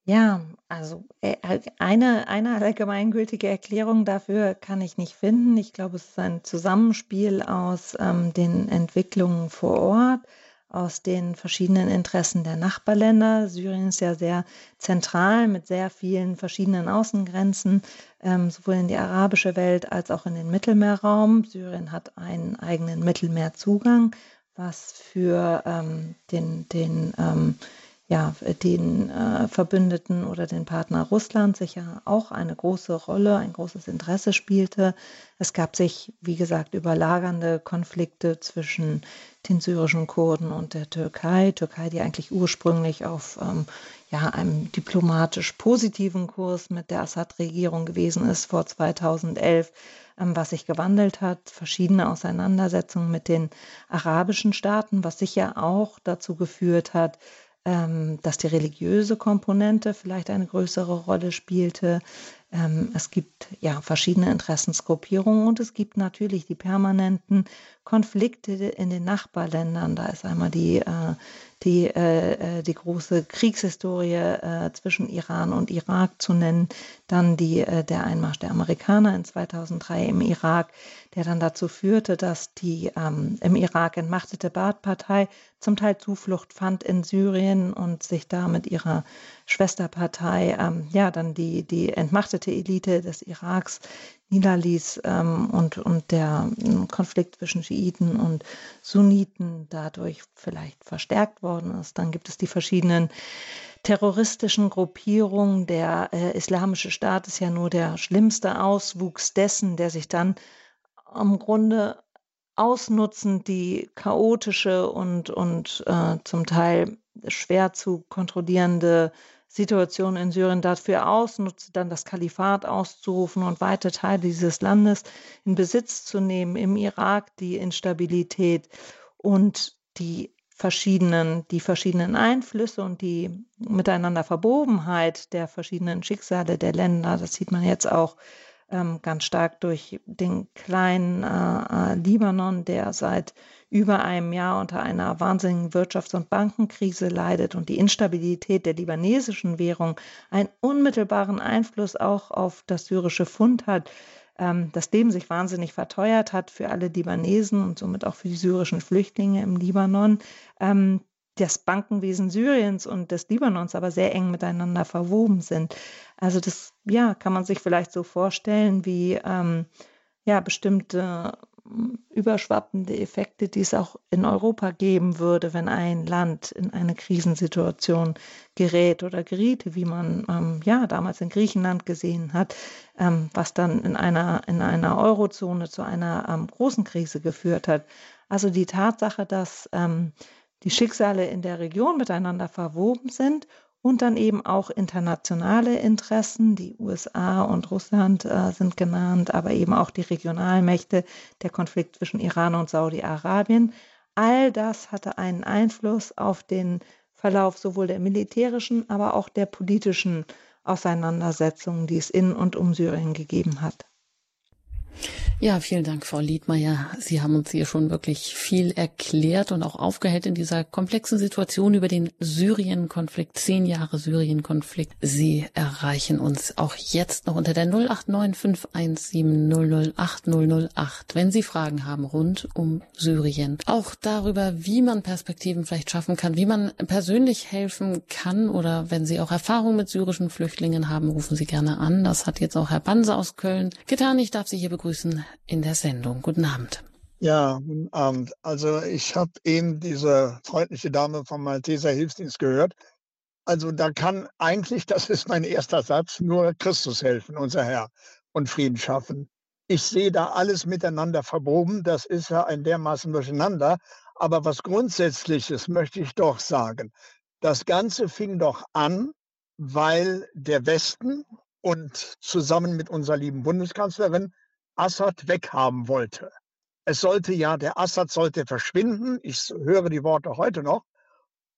Ja, also äh, eine, eine allgemeingültige Erklärung dafür kann ich nicht finden. Ich glaube, es ist ein Zusammenspiel aus ähm, den Entwicklungen vor Ort, aus den verschiedenen Interessen der Nachbarländer. Syrien ist ja sehr zentral mit sehr vielen verschiedenen Außengrenzen, ähm, sowohl in die arabische Welt als auch in den Mittelmeerraum. Syrien hat einen eigenen Mittelmeerzugang, was für ähm, den, den ähm, ja, den äh, Verbündeten oder den Partner Russland sicher auch eine große Rolle, ein großes Interesse spielte. Es gab sich, wie gesagt, überlagernde Konflikte zwischen den syrischen Kurden und der Türkei. Türkei, die eigentlich ursprünglich auf ähm, ja, einem diplomatisch positiven Kurs mit der Assad-Regierung gewesen ist vor 2011 ähm, was sich gewandelt hat, verschiedene Auseinandersetzungen mit den arabischen Staaten, was sicher auch dazu geführt hat, dass die religiöse Komponente vielleicht eine größere Rolle spielte. Ähm, es gibt ja verschiedene Interessensgruppierungen und es gibt natürlich die permanenten Konflikte in den Nachbarländern. Da ist einmal die, äh, die, äh, äh, die große Kriegshistorie äh, zwischen Iran und Irak zu nennen, dann die, äh, der Einmarsch der Amerikaner in 2003 im Irak, der dann dazu führte, dass die ähm, im Irak entmachtete Baath-Partei zum Teil Zuflucht fand in Syrien und sich da mit ihrer Schwesterpartei, ähm, ja, dann die, die entmachtete Elite des Iraks niederließ ähm, und, und der ähm, Konflikt zwischen Schiiten und Sunniten dadurch vielleicht verstärkt worden ist. Dann gibt es die verschiedenen terroristischen Gruppierungen. Der äh, Islamische Staat ist ja nur der schlimmste Auswuchs dessen, der sich dann im Grunde ausnutzend die chaotische und, und äh, zum Teil schwer zu kontrollierende Situation in Syrien dafür ausnutzt, dann das Kalifat auszurufen und weite Teile dieses Landes in Besitz zu nehmen, im Irak die Instabilität und die verschiedenen, die verschiedenen Einflüsse und die miteinander Verbobenheit der verschiedenen Schicksale der Länder, das sieht man jetzt auch ähm, ganz stark durch den kleinen äh, äh, Libanon, der seit über einem Jahr unter einer wahnsinnigen Wirtschafts- und Bankenkrise leidet und die Instabilität der libanesischen Währung einen unmittelbaren Einfluss auch auf das syrische Pfund hat, ähm, das Leben sich wahnsinnig verteuert hat für alle Libanesen und somit auch für die syrischen Flüchtlinge im Libanon. Ähm, das Bankenwesen Syriens und des Libanons aber sehr eng miteinander verwoben sind. Also das, ja, kann man sich vielleicht so vorstellen wie ähm, ja bestimmte überschwappende Effekte, die es auch in Europa geben würde, wenn ein Land in eine Krisensituation gerät oder geriete, wie man ähm, ja damals in Griechenland gesehen hat, ähm, was dann in einer in einer Eurozone zu einer ähm, großen Krise geführt hat. Also die Tatsache, dass ähm, die Schicksale in der Region miteinander verwoben sind und dann eben auch internationale Interessen. Die USA und Russland äh, sind genannt, aber eben auch die Regionalmächte, der Konflikt zwischen Iran und Saudi-Arabien. All das hatte einen Einfluss auf den Verlauf sowohl der militärischen, aber auch der politischen Auseinandersetzungen, die es in und um Syrien gegeben hat. Ja, vielen Dank, Frau Liedmeier. Sie haben uns hier schon wirklich viel erklärt und auch aufgehellt in dieser komplexen Situation über den Syrien-Konflikt, zehn Jahre Syrien-Konflikt. Sie erreichen uns auch jetzt noch unter der 089517008008, wenn Sie Fragen haben rund um Syrien. Auch darüber, wie man Perspektiven vielleicht schaffen kann, wie man persönlich helfen kann oder wenn Sie auch Erfahrungen mit syrischen Flüchtlingen haben, rufen Sie gerne an. Das hat jetzt auch Herr Banse aus Köln getan. Ich darf Sie hier begrüßen in der Sendung. Guten Abend. Ja, guten Abend. Also ich habe eben diese freundliche Dame vom Malteser Hilfsdienst gehört. Also da kann eigentlich, das ist mein erster Satz, nur Christus helfen, unser Herr, und Frieden schaffen. Ich sehe da alles miteinander verwoben. Das ist ja ein dermaßen Durcheinander. Aber was Grundsätzliches möchte ich doch sagen. Das Ganze fing doch an, weil der Westen und zusammen mit unserer lieben Bundeskanzlerin Assad weghaben wollte. Es sollte ja, der Assad sollte verschwinden. Ich höre die Worte heute noch.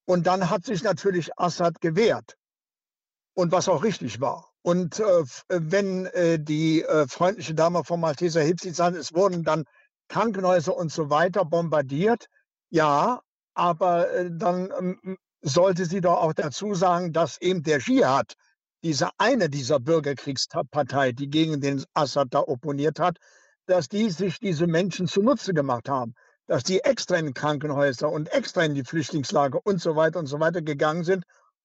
Und dann hat sich natürlich Assad gewehrt. Und was auch richtig war. Und äh, wenn äh, die äh, freundliche Dame vom Malteser Hilfsdienst sagt, es wurden dann Krankenhäuser und so weiter bombardiert, ja, aber äh, dann ähm, sollte sie doch auch dazu sagen, dass eben der Dschihad diese eine dieser Bürgerkriegspartei, die gegen den Assad da opponiert hat, dass die sich diese Menschen zunutze gemacht haben, dass die extra in Krankenhäuser und extra in die Flüchtlingslager und so weiter und so weiter gegangen sind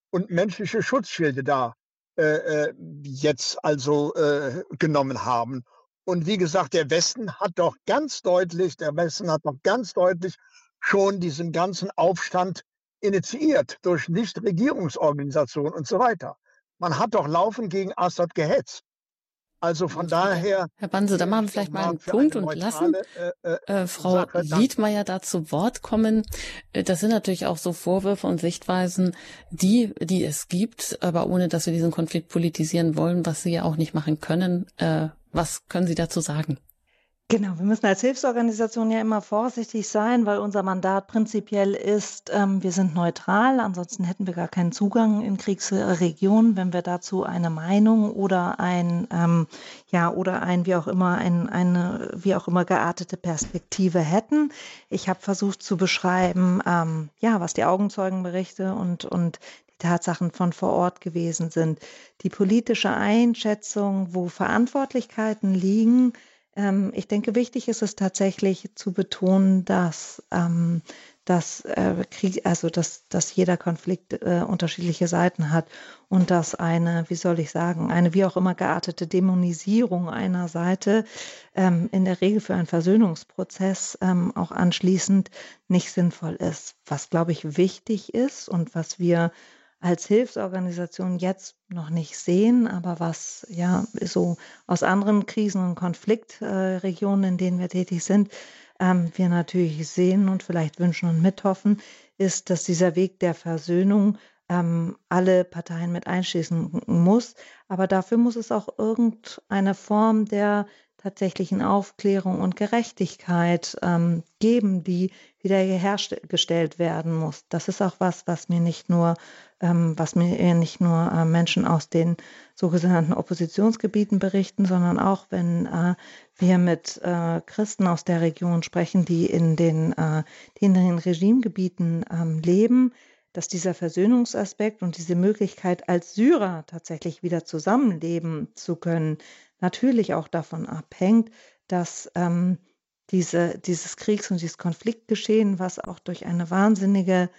und menschliche Schutzschilde da äh, äh, jetzt also äh, genommen haben. Und wie gesagt, der Westen hat doch ganz deutlich, der Westen hat doch ganz deutlich schon diesen ganzen Aufstand initiiert durch Nichtregierungsorganisationen und so weiter. Man hat doch laufend gegen Assad gehetzt. Also von daher. Herr Banse, da machen wir vielleicht mal einen Punkt und lassen äh, äh, äh Frau Sache, Liedmeier da zu Wort kommen. Äh, das sind natürlich auch so Vorwürfe und Sichtweisen, die, die es gibt, aber ohne dass wir diesen Konflikt politisieren wollen, was Sie ja auch nicht machen können. Äh, was können Sie dazu sagen? Genau, wir müssen als Hilfsorganisation ja immer vorsichtig sein, weil unser Mandat prinzipiell ist, ähm, wir sind neutral, ansonsten hätten wir gar keinen Zugang in Kriegsregionen, wenn wir dazu eine Meinung oder ein, ähm, ja, oder ein, wie auch immer, ein, eine, wie auch immer geartete Perspektive hätten. Ich habe versucht zu beschreiben, ähm, ja, was die Augenzeugenberichte und, und die Tatsachen von vor Ort gewesen sind. Die politische Einschätzung, wo Verantwortlichkeiten liegen, ähm, ich denke, wichtig ist es tatsächlich zu betonen, dass, ähm, dass, äh, Krieg, also dass, dass jeder Konflikt äh, unterschiedliche Seiten hat und dass eine, wie soll ich sagen, eine wie auch immer geartete Dämonisierung einer Seite ähm, in der Regel für einen Versöhnungsprozess ähm, auch anschließend nicht sinnvoll ist. Was, glaube ich, wichtig ist und was wir als Hilfsorganisation jetzt noch nicht sehen, aber was ja so aus anderen Krisen- und Konfliktregionen, in denen wir tätig sind, ähm, wir natürlich sehen und vielleicht wünschen und mithoffen, ist, dass dieser Weg der Versöhnung ähm, alle Parteien mit einschließen muss. Aber dafür muss es auch irgendeine Form der tatsächlichen Aufklärung und Gerechtigkeit ähm, geben, die wieder hergestellt werden muss. Das ist auch was, was mir nicht nur, ähm, was mir nicht nur äh, Menschen aus den sogenannten Oppositionsgebieten berichten, sondern auch wenn äh, wir mit äh, Christen aus der Region sprechen, die in den, äh, die in den Regimegebieten ähm, leben, dass dieser Versöhnungsaspekt und diese Möglichkeit, als Syrer tatsächlich wieder zusammenleben zu können, natürlich auch davon abhängt, dass ähm, diese, dieses Kriegs- und dieses Konfliktgeschehen, was auch durch eine wahnsinnige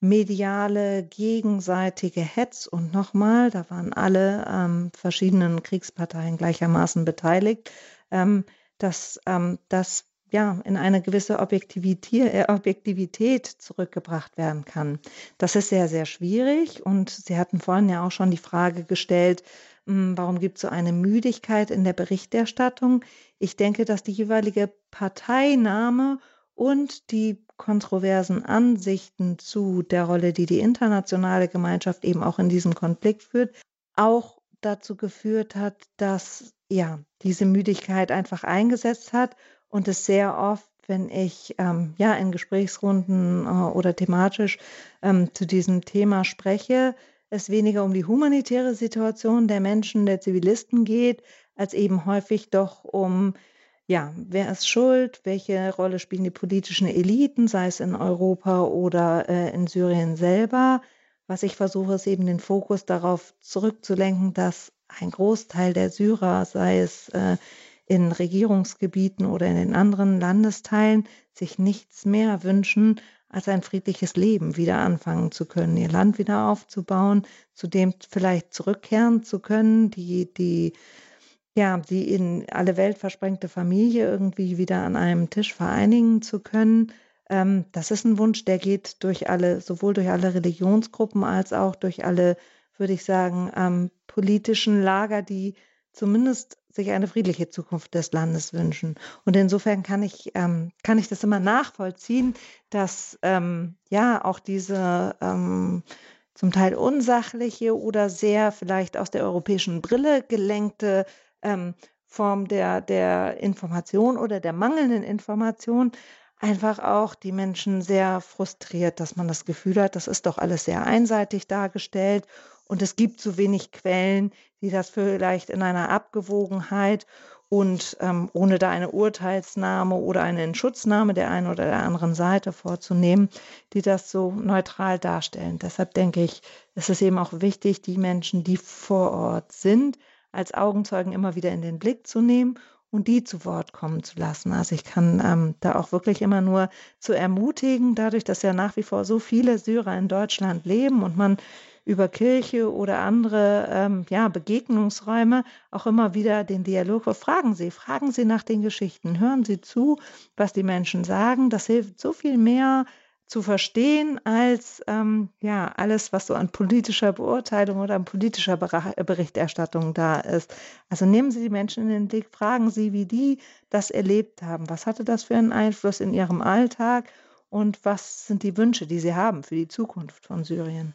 mediale, gegenseitige Hetz und nochmal, da waren alle ähm, verschiedenen Kriegsparteien gleichermaßen beteiligt, ähm, dass ähm, das ja, in eine gewisse Objektivität, äh, Objektivität zurückgebracht werden kann. Das ist sehr, sehr schwierig. Und Sie hatten vorhin ja auch schon die Frage gestellt, warum gibt es so eine Müdigkeit in der Berichterstattung? Ich denke, dass die jeweilige Parteinahme und die kontroversen Ansichten zu der Rolle, die die internationale Gemeinschaft eben auch in diesem Konflikt führt, auch dazu geführt hat, dass ja diese Müdigkeit einfach eingesetzt hat und es sehr oft, wenn ich ähm, ja in Gesprächsrunden äh, oder thematisch ähm, zu diesem Thema spreche, es weniger um die humanitäre Situation der Menschen, der Zivilisten geht, als eben häufig doch um ja, wer ist schuld? Welche Rolle spielen die politischen Eliten, sei es in Europa oder äh, in Syrien selber? Was ich versuche, ist eben den Fokus darauf zurückzulenken, dass ein Großteil der Syrer, sei es äh, in Regierungsgebieten oder in den anderen Landesteilen sich nichts mehr wünschen, als ein friedliches Leben wieder anfangen zu können, ihr Land wieder aufzubauen, zu dem vielleicht zurückkehren zu können, die, die, ja, die in alle Welt versprengte Familie irgendwie wieder an einem Tisch vereinigen zu können. Ähm, das ist ein Wunsch, der geht durch alle, sowohl durch alle Religionsgruppen als auch durch alle, würde ich sagen, ähm, politischen Lager, die zumindest sich eine friedliche Zukunft des Landes wünschen. Und insofern kann ich, ähm, kann ich das immer nachvollziehen, dass ähm, ja auch diese ähm, zum Teil unsachliche oder sehr vielleicht aus der europäischen Brille gelenkte ähm, Form der, der Information oder der mangelnden Information einfach auch die Menschen sehr frustriert, dass man das Gefühl hat, das ist doch alles sehr einseitig dargestellt und es gibt zu wenig Quellen, die das vielleicht in einer Abgewogenheit und ähm, ohne da eine Urteilsnahme oder eine Inschutznahme der einen oder der anderen Seite vorzunehmen, die das so neutral darstellen. Deshalb denke ich, ist es eben auch wichtig, die Menschen, die vor Ort sind, als Augenzeugen immer wieder in den Blick zu nehmen und die zu Wort kommen zu lassen. Also ich kann ähm, da auch wirklich immer nur zu ermutigen, dadurch, dass ja nach wie vor so viele Syrer in Deutschland leben und man über Kirche oder andere ähm, ja, Begegnungsräume auch immer wieder den Dialog. Fragen Sie, fragen Sie nach den Geschichten, hören Sie zu, was die Menschen sagen. Das hilft so viel mehr zu verstehen als ähm, ja alles, was so an politischer Beurteilung oder an politischer Berichterstattung da ist. Also nehmen Sie die Menschen in den Blick, fragen Sie, wie die das erlebt haben. Was hatte das für einen Einfluss in ihrem Alltag und was sind die Wünsche, die sie haben für die Zukunft von Syrien?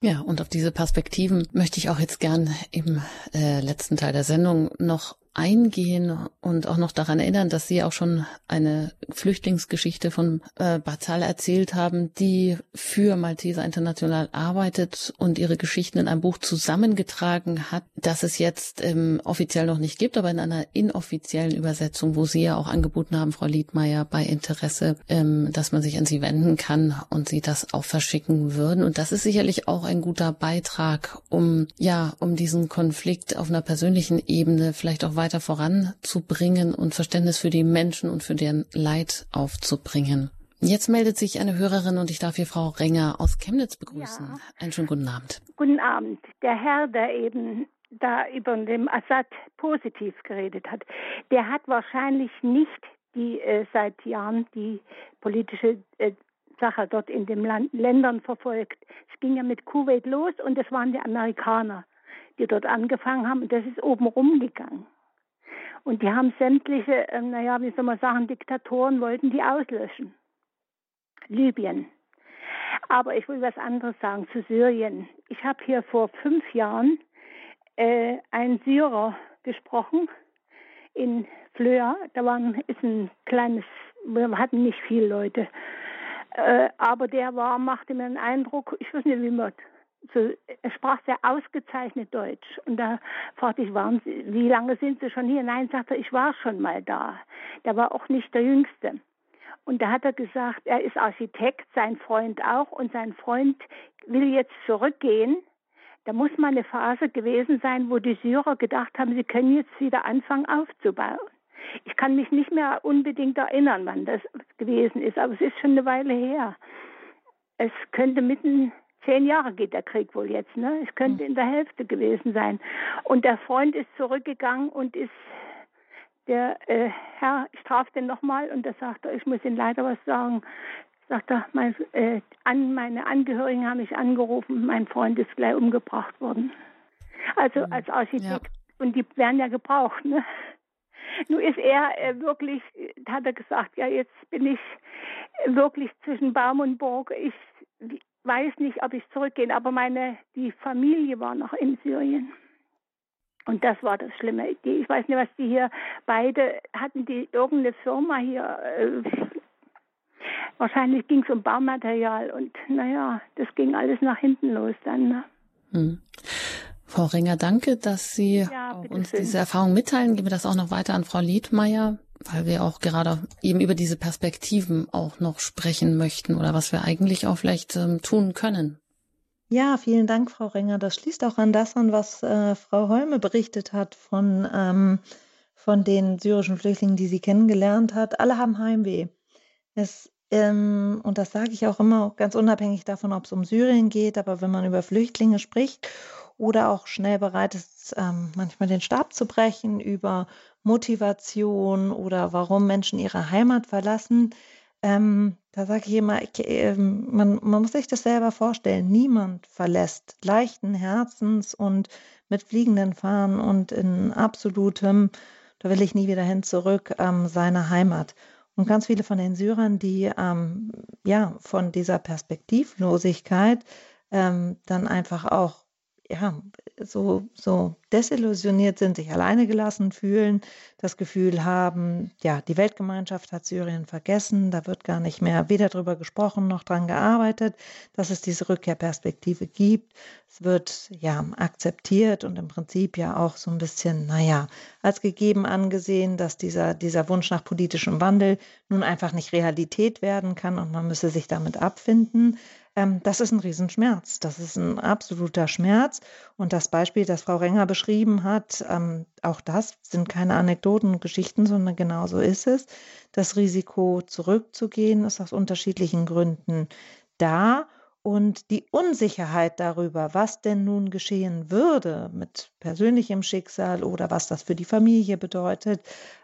Ja, und auf diese Perspektiven möchte ich auch jetzt gern im äh, letzten Teil der Sendung noch eingehen und auch noch daran erinnern, dass Sie auch schon eine Flüchtlingsgeschichte von äh, Bazal erzählt haben, die für Malteser International arbeitet und ihre Geschichten in einem Buch zusammengetragen hat, das es jetzt ähm, offiziell noch nicht gibt, aber in einer inoffiziellen Übersetzung, wo Sie ja auch angeboten haben, Frau Liedmeier, bei Interesse, ähm, dass man sich an Sie wenden kann und Sie das auch verschicken würden. Und das ist sicherlich auch ein guter Beitrag, um ja, um diesen Konflikt auf einer persönlichen Ebene vielleicht auch weiter weiter voranzubringen und Verständnis für die Menschen und für deren Leid aufzubringen. Jetzt meldet sich eine Hörerin und ich darf hier Frau Renger aus Chemnitz begrüßen. Ja. Einen schönen guten Abend. Guten Abend. Der Herr, der eben da über den Assad positiv geredet hat, der hat wahrscheinlich nicht die äh, seit Jahren die politische äh, Sache dort in den Land Ländern verfolgt. Es ging ja mit Kuwait los und es waren die Amerikaner, die dort angefangen haben und das ist oben rumgegangen. Und die haben sämtliche, äh, naja, wie soll man sagen, Diktatoren wollten die auslöschen. Libyen. Aber ich will was anderes sagen zu Syrien. Ich habe hier vor fünf Jahren äh, einen Syrer gesprochen in Flöa, da waren, ist ein kleines, wir hatten nicht viele Leute, äh, aber der war, machte mir einen Eindruck, ich weiß nicht, wie man so, er sprach sehr ausgezeichnet Deutsch. Und da fragte ich, waren Sie, wie lange sind Sie schon hier? Nein, sagte er, ich war schon mal da. Der war auch nicht der Jüngste. Und da hat er gesagt, er ist Architekt, sein Freund auch, und sein Freund will jetzt zurückgehen. Da muss mal eine Phase gewesen sein, wo die Syrer gedacht haben, sie können jetzt wieder anfangen aufzubauen. Ich kann mich nicht mehr unbedingt erinnern, wann das gewesen ist, aber es ist schon eine Weile her. Es könnte mitten zehn Jahre geht der Krieg wohl jetzt, ne? Es könnte hm. in der Hälfte gewesen sein. Und der Freund ist zurückgegangen und ist der äh, Herr, traf den nochmal und er sagte, ich muss Ihnen leider was sagen. Sagt er, mein, äh, an, meine Angehörigen haben mich angerufen, mein Freund ist gleich umgebracht worden. Also hm. als Architekt. Ja. Und die werden ja gebraucht, ne? Nun ist er äh, wirklich, hat er gesagt, ja, jetzt bin ich wirklich zwischen Baum und Burg. Ich weiß nicht, ob ich zurückgehe, aber meine, die Familie war noch in Syrien. Und das war das Schlimme. Die, ich weiß nicht, was die hier beide hatten, die irgendeine Firma hier. Äh, wahrscheinlich ging es um Baumaterial und naja, das ging alles nach hinten los dann. Ne? Hm. Frau Ringer, danke, dass Sie ja, uns schön. diese Erfahrung mitteilen. Geben wir das auch noch weiter an Frau Liedmeier weil wir auch gerade eben über diese Perspektiven auch noch sprechen möchten oder was wir eigentlich auch vielleicht ähm, tun können. Ja, vielen Dank, Frau Renger. Das schließt auch an das an, was äh, Frau Holme berichtet hat von, ähm, von den syrischen Flüchtlingen, die sie kennengelernt hat. Alle haben Heimweh. Es, ähm, und das sage ich auch immer, ganz unabhängig davon, ob es um Syrien geht, aber wenn man über Flüchtlinge spricht oder auch schnell bereit ist, ähm, manchmal den Stab zu brechen über Motivation oder warum Menschen ihre Heimat verlassen. Ähm, da sage ich immer, ich, äh, man, man muss sich das selber vorstellen. Niemand verlässt leichten Herzens und mit fliegenden Fahnen und in absolutem, da will ich nie wieder hin zurück, ähm, seine Heimat. Und ganz viele von den Syrern, die ähm, ja von dieser Perspektivlosigkeit ähm, dann einfach auch ja, so, so desillusioniert sind, sich alleine gelassen fühlen, das Gefühl haben, ja, die Weltgemeinschaft hat Syrien vergessen, da wird gar nicht mehr weder darüber gesprochen noch daran gearbeitet, dass es diese Rückkehrperspektive gibt. Es wird ja akzeptiert und im Prinzip ja auch so ein bisschen, naja, als gegeben angesehen, dass dieser, dieser Wunsch nach politischem Wandel nun einfach nicht Realität werden kann und man müsse sich damit abfinden. Ähm, das ist ein Riesenschmerz. Das ist ein absoluter Schmerz. Und das Beispiel, das Frau Renger beschrieben hat, ähm, auch das sind keine Anekdoten und Geschichten, sondern genau so ist es. Das Risiko zurückzugehen ist aus unterschiedlichen Gründen da. Und die Unsicherheit darüber, was denn nun geschehen würde mit persönlichem Schicksal oder was das für die Familie bedeutet,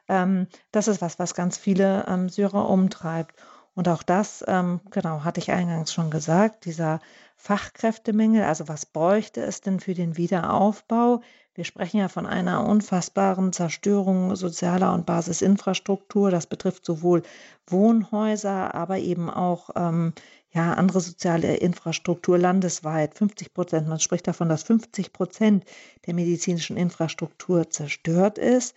ähm, das ist was, was ganz viele ähm, Syrer umtreibt. Und auch das, ähm, genau, hatte ich eingangs schon gesagt, dieser Fachkräftemangel, also was bräuchte es denn für den Wiederaufbau? Wir sprechen ja von einer unfassbaren Zerstörung sozialer und Basisinfrastruktur. Das betrifft sowohl Wohnhäuser, aber eben auch ähm, ja, andere soziale Infrastruktur landesweit. 50 Prozent, man spricht davon, dass 50 Prozent der medizinischen Infrastruktur zerstört ist.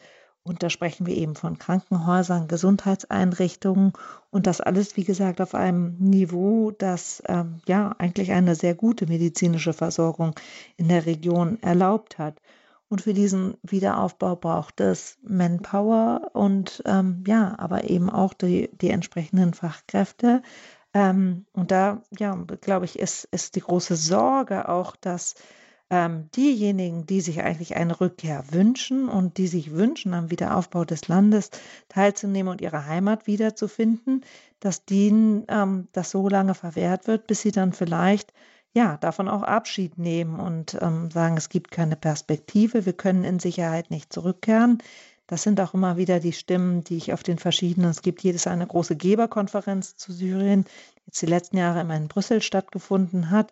Und da sprechen wir eben von Krankenhäusern, Gesundheitseinrichtungen und das alles, wie gesagt, auf einem Niveau, das ähm, ja eigentlich eine sehr gute medizinische Versorgung in der Region erlaubt hat. Und für diesen Wiederaufbau braucht es Manpower und ähm, ja, aber eben auch die, die entsprechenden Fachkräfte. Ähm, und da, ja, glaube ich, ist, ist die große Sorge auch, dass ähm, diejenigen, die sich eigentlich eine Rückkehr wünschen und die sich wünschen, am Wiederaufbau des Landes teilzunehmen und ihre Heimat wiederzufinden, dass denen ähm, das so lange verwehrt wird, bis sie dann vielleicht ja davon auch Abschied nehmen und ähm, sagen, es gibt keine Perspektive, wir können in Sicherheit nicht zurückkehren. Das sind auch immer wieder die Stimmen, die ich auf den verschiedenen, es gibt jedes eine große Geberkonferenz zu Syrien, die jetzt die letzten Jahre immer in Brüssel stattgefunden hat,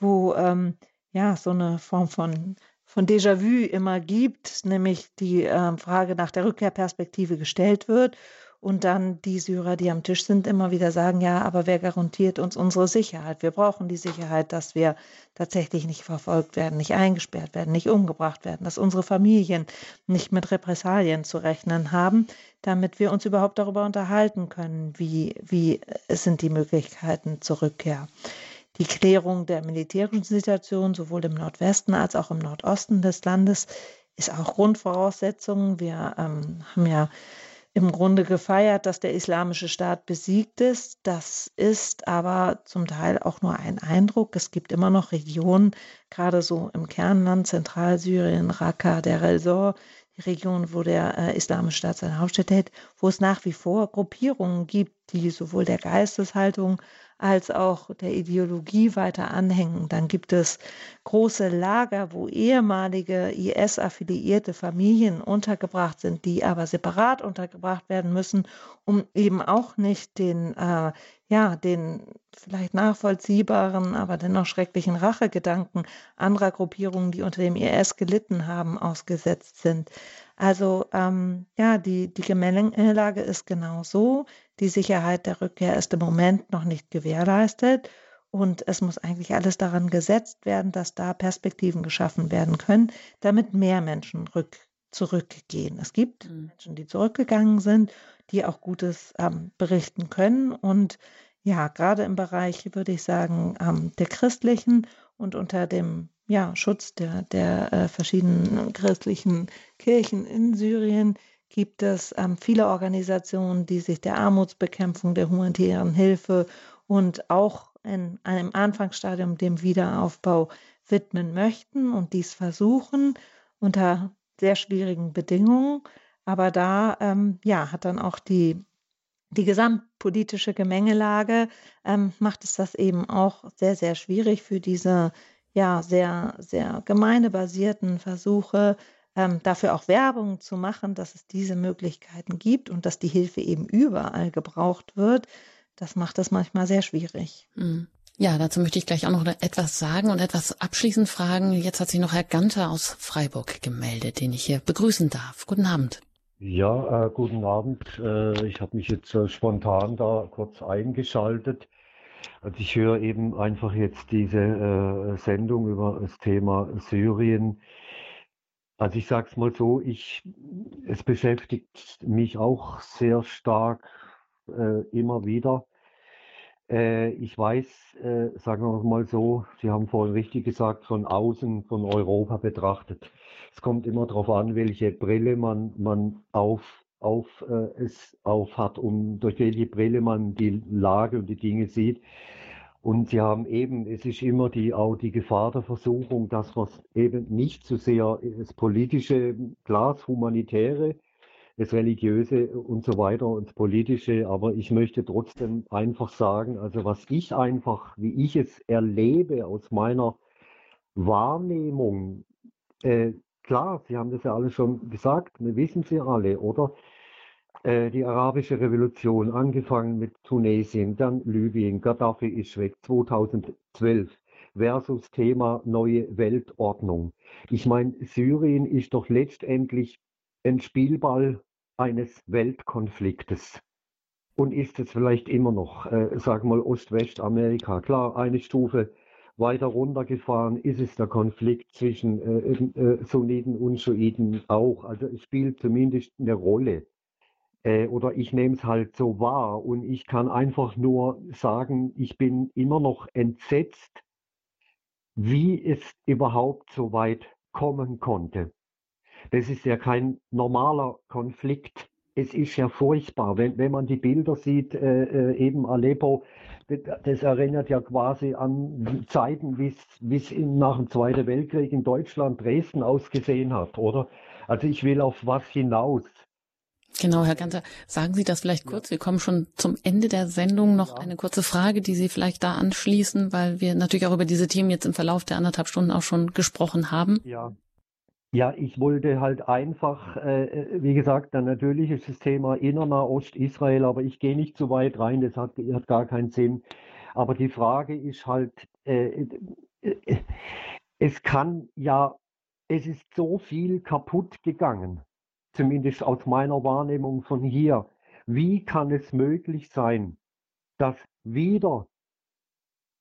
wo ähm, ja, so eine Form von, von Déjà-vu immer gibt, nämlich die äh, Frage nach der Rückkehrperspektive gestellt wird und dann die Syrer, die am Tisch sind, immer wieder sagen, ja, aber wer garantiert uns unsere Sicherheit? Wir brauchen die Sicherheit, dass wir tatsächlich nicht verfolgt werden, nicht eingesperrt werden, nicht umgebracht werden, dass unsere Familien nicht mit Repressalien zu rechnen haben, damit wir uns überhaupt darüber unterhalten können, wie, wie sind die Möglichkeiten zur Rückkehr. Die Klärung der militärischen Situation sowohl im Nordwesten als auch im Nordosten des Landes ist auch Grundvoraussetzung. Wir ähm, haben ja im Grunde gefeiert, dass der islamische Staat besiegt ist. Das ist aber zum Teil auch nur ein Eindruck. Es gibt immer noch Regionen, gerade so im Kernland, Zentralsyrien, Raqqa, der El die Region, wo der äh, Islamische Staat seine Hauptstätte hält, wo es nach wie vor Gruppierungen gibt, die sowohl der Geisteshaltung als auch der Ideologie weiter anhängen. Dann gibt es große Lager, wo ehemalige IS-affiliierte Familien untergebracht sind, die aber separat untergebracht werden müssen, um eben auch nicht den, äh, ja, den vielleicht nachvollziehbaren, aber dennoch schrecklichen Rachegedanken anderer Gruppierungen, die unter dem IS gelitten haben, ausgesetzt sind. Also ähm, ja, die, die Gemengelage ist genau so. Die Sicherheit der Rückkehr ist im Moment noch nicht gewährleistet. Und es muss eigentlich alles daran gesetzt werden, dass da Perspektiven geschaffen werden können, damit mehr Menschen rück, zurückgehen. Es gibt mhm. Menschen, die zurückgegangen sind, die auch Gutes ähm, berichten können. Und ja, gerade im Bereich, würde ich sagen, ähm, der christlichen und unter dem ja, Schutz der, der äh, verschiedenen christlichen Kirchen in Syrien gibt es ähm, viele Organisationen, die sich der Armutsbekämpfung, der humanitären Hilfe und auch in einem Anfangsstadium dem Wiederaufbau widmen möchten und dies versuchen unter sehr schwierigen Bedingungen. Aber da ähm, ja, hat dann auch die, die gesamtpolitische Gemengelage, ähm, macht es das eben auch sehr, sehr schwierig für diese ja, sehr, sehr gemeindebasierten Versuche, ähm, dafür auch Werbung zu machen, dass es diese Möglichkeiten gibt und dass die Hilfe eben überall gebraucht wird, das macht es manchmal sehr schwierig. Mhm. Ja, dazu möchte ich gleich auch noch etwas sagen und etwas abschließend fragen. Jetzt hat sich noch Herr Ganter aus Freiburg gemeldet, den ich hier begrüßen darf. Guten Abend. Ja, äh, guten Abend. Äh, ich habe mich jetzt äh, spontan da kurz eingeschaltet. Also ich höre eben einfach jetzt diese äh, Sendung über das Thema Syrien. Also ich sage es mal so, ich, es beschäftigt mich auch sehr stark äh, immer wieder. Äh, ich weiß, äh, sagen wir mal so, Sie haben vorhin richtig gesagt, von außen, von Europa betrachtet. Es kommt immer darauf an, welche Brille man, man auf, auf äh, es auf hat, um durch welche Brille man die Lage und die Dinge sieht. Und Sie haben eben, es ist immer die, auch die Gefahr der Versuchung, dass man eben nicht zu so sehr das politische, klar, das humanitäre, das religiöse und so weiter und das politische, aber ich möchte trotzdem einfach sagen, also was ich einfach, wie ich es erlebe aus meiner Wahrnehmung, äh, klar, Sie haben das ja alle schon gesagt, wir wissen Sie alle, oder? Äh, die arabische Revolution, angefangen mit Tunesien, dann Libyen, Gaddafi ist weg, 2012 versus Thema neue Weltordnung. Ich meine, Syrien ist doch letztendlich ein Spielball eines Weltkonfliktes. Und ist es vielleicht immer noch, äh, sagen wir mal, Ost-West-Amerika. Klar, eine Stufe weiter runtergefahren ist es der Konflikt zwischen äh, äh, Sunniten und Schiiten auch. Also es spielt zumindest eine Rolle äh, oder ich nehme es halt so wahr und ich kann einfach nur sagen, ich bin immer noch entsetzt, wie es überhaupt so weit kommen konnte. Das ist ja kein normaler Konflikt. Es ist ja furchtbar, wenn, wenn man die Bilder sieht, äh, äh eben Aleppo, das erinnert ja quasi an Zeiten, wie es nach dem Zweiten Weltkrieg in Deutschland Dresden ausgesehen hat, oder? Also ich will auf was hinaus. Genau, Herr Ganter, sagen Sie das vielleicht kurz. Wir kommen schon zum Ende der Sendung. Noch eine kurze Frage, die Sie vielleicht da anschließen, weil wir natürlich auch über diese Themen jetzt im Verlauf der anderthalb Stunden auch schon gesprochen haben. Ja. Ja, ich wollte halt einfach, äh, wie gesagt, dann natürlich ist das Thema Innernahost Israel, aber ich gehe nicht zu weit rein, das hat, hat gar keinen Sinn. Aber die Frage ist halt, äh, äh, es kann ja, es ist so viel kaputt gegangen zumindest aus meiner Wahrnehmung von hier. Wie kann es möglich sein, dass wieder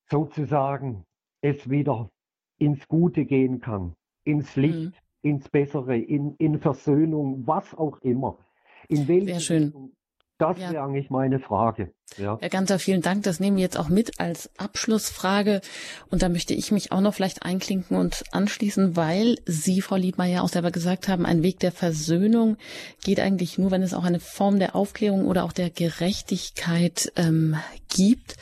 sozusagen es wieder ins Gute gehen kann, ins Licht, mhm. ins Bessere, in, in Versöhnung, was auch immer. In welche Richtung das ja. wäre eigentlich meine Frage. Ja. Herr Ganter, vielen Dank. Das nehmen wir jetzt auch mit als Abschlussfrage. Und da möchte ich mich auch noch vielleicht einklinken und anschließen, weil Sie, Frau Liedmeier, auch selber gesagt haben, ein Weg der Versöhnung geht eigentlich nur, wenn es auch eine Form der Aufklärung oder auch der Gerechtigkeit ähm, gibt.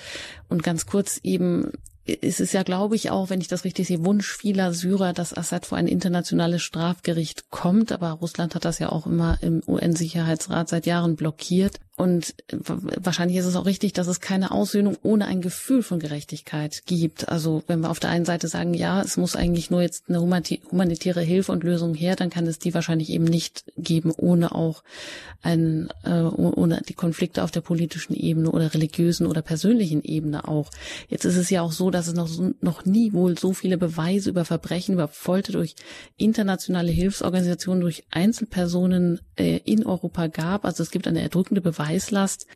Und ganz kurz eben es ist ja, glaube ich, auch, wenn ich das richtig sehe, Wunsch vieler Syrer, dass Assad vor ein internationales Strafgericht kommt. Aber Russland hat das ja auch immer im UN-Sicherheitsrat seit Jahren blockiert. Und wahrscheinlich ist es auch richtig, dass es keine Aussöhnung ohne ein Gefühl von Gerechtigkeit gibt. Also wenn wir auf der einen Seite sagen, ja, es muss eigentlich nur jetzt eine humanitäre Hilfe und Lösung her, dann kann es die wahrscheinlich eben nicht geben, ohne auch ein, äh, ohne die Konflikte auf der politischen Ebene oder religiösen oder persönlichen Ebene auch. Jetzt ist es ja auch so, dass es noch, noch nie wohl so viele Beweise über Verbrechen, über Folter durch internationale Hilfsorganisationen, durch Einzelpersonen äh, in Europa gab. Also es gibt eine erdrückende Beweis Beweislast,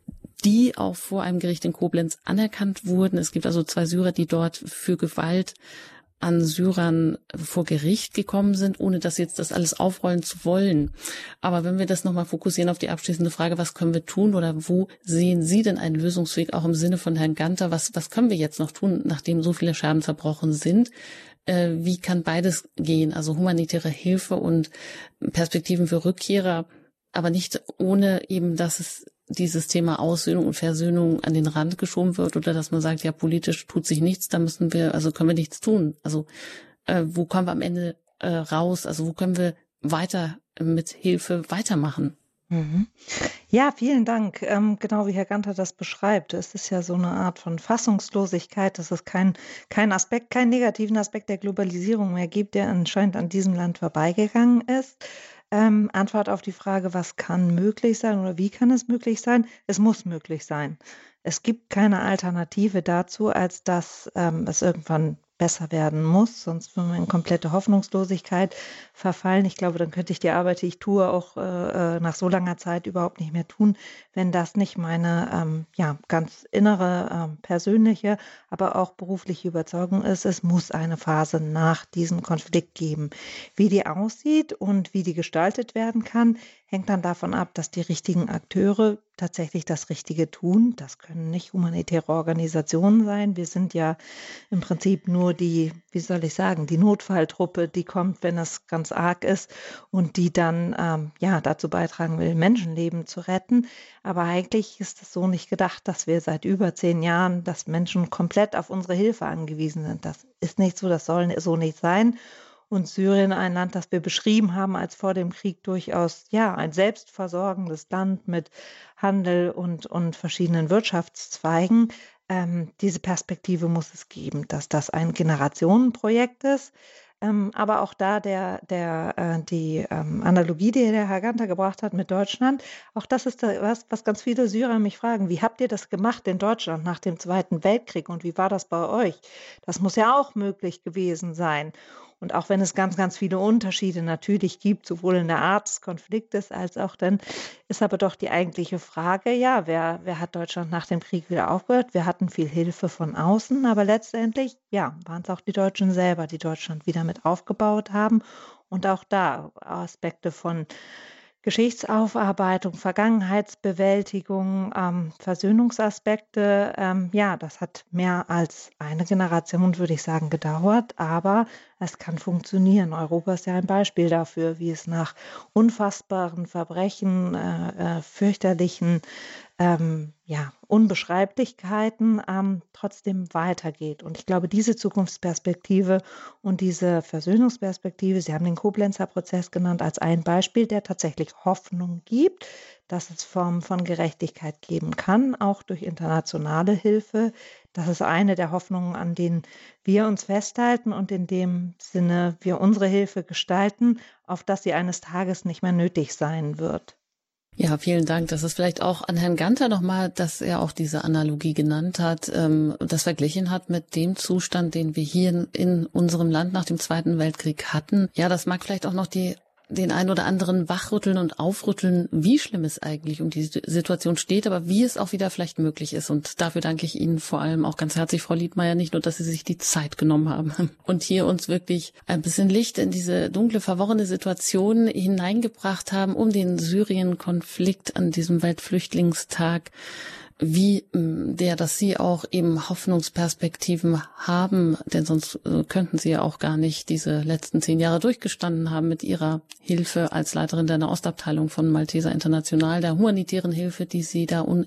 die auch vor einem Gericht in Koblenz anerkannt wurden. Es gibt also zwei Syrer, die dort für Gewalt an Syrern vor Gericht gekommen sind, ohne das jetzt das alles aufrollen zu wollen. Aber wenn wir das nochmal fokussieren auf die abschließende Frage, was können wir tun oder wo sehen Sie denn einen Lösungsweg auch im Sinne von Herrn Ganter? Was, was können wir jetzt noch tun, nachdem so viele Schaden verbrochen sind? Äh, wie kann beides gehen? Also humanitäre Hilfe und Perspektiven für Rückkehrer, aber nicht ohne eben, dass es dieses Thema Aussöhnung und Versöhnung an den Rand geschoben wird oder dass man sagt, ja, politisch tut sich nichts, da müssen wir, also können wir nichts tun. Also äh, wo kommen wir am Ende äh, raus? Also wo können wir weiter mit Hilfe weitermachen? Mhm. Ja, vielen Dank. Ähm, genau wie Herr Ganter das beschreibt, es ist ja so eine Art von Fassungslosigkeit, dass es kein, kein Aspekt, keinen negativen Aspekt der Globalisierung mehr gibt, der anscheinend an diesem Land vorbeigegangen ist. Ähm, Antwort auf die Frage, was kann möglich sein oder wie kann es möglich sein? Es muss möglich sein. Es gibt keine Alternative dazu, als dass ähm, es irgendwann besser werden muss, sonst würden wir in komplette Hoffnungslosigkeit verfallen. Ich glaube, dann könnte ich die Arbeit, die ich tue, auch äh, äh, nach so langer Zeit überhaupt nicht mehr tun, wenn das nicht meine ähm, ja, ganz innere, ähm, persönliche, aber auch berufliche Überzeugung ist. Es muss eine Phase nach diesem Konflikt geben. Wie die aussieht und wie die gestaltet werden kann, hängt dann davon ab, dass die richtigen Akteure tatsächlich das Richtige tun. Das können nicht humanitäre Organisationen sein. Wir sind ja im Prinzip nur die, wie soll ich sagen, die Notfalltruppe, die kommt, wenn es ganz arg ist und die dann ähm, ja dazu beitragen will, Menschenleben zu retten. Aber eigentlich ist es so nicht gedacht, dass wir seit über zehn Jahren, dass Menschen komplett auf unsere Hilfe angewiesen sind. Das ist nicht so, das soll so nicht sein und Syrien ein Land, das wir beschrieben haben als vor dem Krieg durchaus ja ein selbstversorgendes Land mit Handel und, und verschiedenen Wirtschaftszweigen. Ähm, diese Perspektive muss es geben, dass das ein Generationenprojekt ist. Ähm, aber auch da der, der, äh, die ähm, Analogie, die der Herr Ganter gebracht hat mit Deutschland, auch das ist da was, was ganz viele Syrer mich fragen. Wie habt ihr das gemacht in Deutschland nach dem Zweiten Weltkrieg und wie war das bei euch? Das muss ja auch möglich gewesen sein. Und auch wenn es ganz, ganz viele Unterschiede natürlich gibt, sowohl in der Art des Konfliktes als auch dann, ist aber doch die eigentliche Frage, ja, wer, wer hat Deutschland nach dem Krieg wieder aufgehört? Wir hatten viel Hilfe von außen, aber letztendlich, ja, waren es auch die Deutschen selber, die Deutschland wieder mit aufgebaut haben. Und auch da Aspekte von Geschichtsaufarbeitung, Vergangenheitsbewältigung, ähm, Versöhnungsaspekte, ähm, ja, das hat mehr als eine Generation, würde ich sagen, gedauert, aber es kann funktionieren. Europa ist ja ein Beispiel dafür, wie es nach unfassbaren Verbrechen, äh, äh, fürchterlichen ähm, ja, Unbeschreiblichkeiten ähm, trotzdem weitergeht. Und ich glaube, diese Zukunftsperspektive und diese Versöhnungsperspektive, Sie haben den Koblenzer Prozess genannt als ein Beispiel, der tatsächlich Hoffnung gibt, dass es Formen von Gerechtigkeit geben kann, auch durch internationale Hilfe. Das ist eine der Hoffnungen, an denen wir uns festhalten und in dem Sinne wir unsere Hilfe gestalten, auf dass sie eines Tages nicht mehr nötig sein wird. Ja, vielen Dank. Das ist vielleicht auch an Herrn Ganter nochmal, dass er auch diese Analogie genannt hat, ähm, das verglichen hat mit dem Zustand, den wir hier in, in unserem Land nach dem Zweiten Weltkrieg hatten. Ja, das mag vielleicht auch noch die den einen oder anderen wachrütteln und aufrütteln, wie schlimm es eigentlich um die Situation steht, aber wie es auch wieder vielleicht möglich ist. Und dafür danke ich Ihnen vor allem auch ganz herzlich, Frau Liedmeier, nicht nur, dass Sie sich die Zeit genommen haben und hier uns wirklich ein bisschen Licht in diese dunkle, verworrene Situation hineingebracht haben, um den Syrien-Konflikt an diesem Weltflüchtlingstag wie mm, der, dass Sie auch eben Hoffnungsperspektiven haben, denn sonst äh, könnten Sie ja auch gar nicht diese letzten zehn Jahre durchgestanden haben mit Ihrer Hilfe als Leiterin der Ostabteilung von Malteser International, der humanitären Hilfe, die Sie da un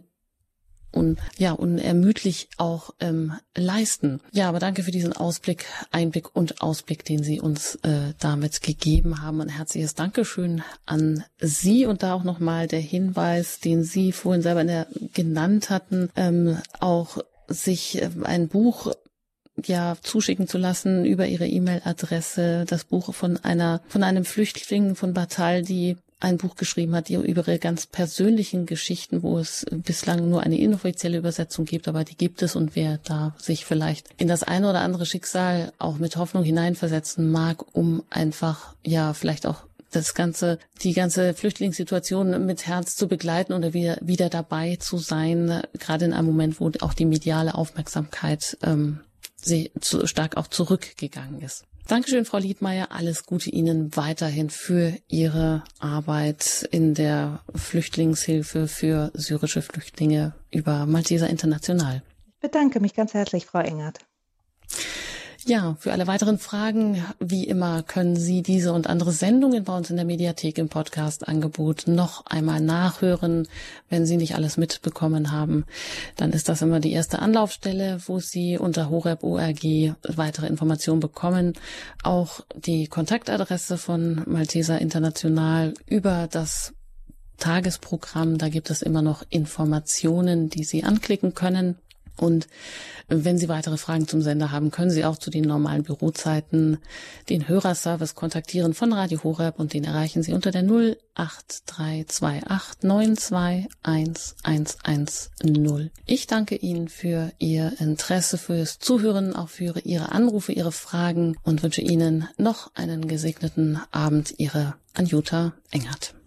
un, ja, unermüdlich auch ähm, leisten. Ja, aber danke für diesen Ausblick, Einblick und Ausblick, den Sie uns äh, damit gegeben haben. Ein herzliches Dankeschön an Sie und da auch nochmal der Hinweis, den Sie vorhin selber in der, genannt hatten, ähm, auch sich äh, ein Buch ja zuschicken zu lassen über ihre E-Mail-Adresse das Buch von einer von einem Flüchtling von Batal, die ein Buch geschrieben hat über ihre ganz persönlichen Geschichten, wo es bislang nur eine inoffizielle Übersetzung gibt, aber die gibt es und wer da sich vielleicht in das eine oder andere Schicksal auch mit Hoffnung hineinversetzen mag, um einfach ja vielleicht auch das ganze, die ganze Flüchtlingssituation mit Herz zu begleiten oder wieder, wieder dabei zu sein, gerade in einem Moment, wo auch die mediale Aufmerksamkeit ähm, sehr, zu, stark auch zurückgegangen ist. Dankeschön, Frau Liedmeier. Alles Gute Ihnen weiterhin für Ihre Arbeit in der Flüchtlingshilfe für syrische Flüchtlinge über Malteser International. Ich bedanke mich ganz herzlich, Frau Engert. Ja, für alle weiteren Fragen, wie immer, können Sie diese und andere Sendungen bei uns in der Mediathek im Podcast-Angebot noch einmal nachhören. Wenn Sie nicht alles mitbekommen haben, dann ist das immer die erste Anlaufstelle, wo Sie unter horeb.org weitere Informationen bekommen. Auch die Kontaktadresse von Malteser International über das Tagesprogramm. Da gibt es immer noch Informationen, die Sie anklicken können. Und wenn Sie weitere Fragen zum Sender haben, können Sie auch zu den normalen Bürozeiten den Hörerservice kontaktieren von Radio Horeb und den erreichen Sie unter der 08328921110. Ich danke Ihnen für Ihr Interesse, fürs Zuhören, auch für Ihre Anrufe, Ihre Fragen und wünsche Ihnen noch einen gesegneten Abend. Ihre Anjuta Engert.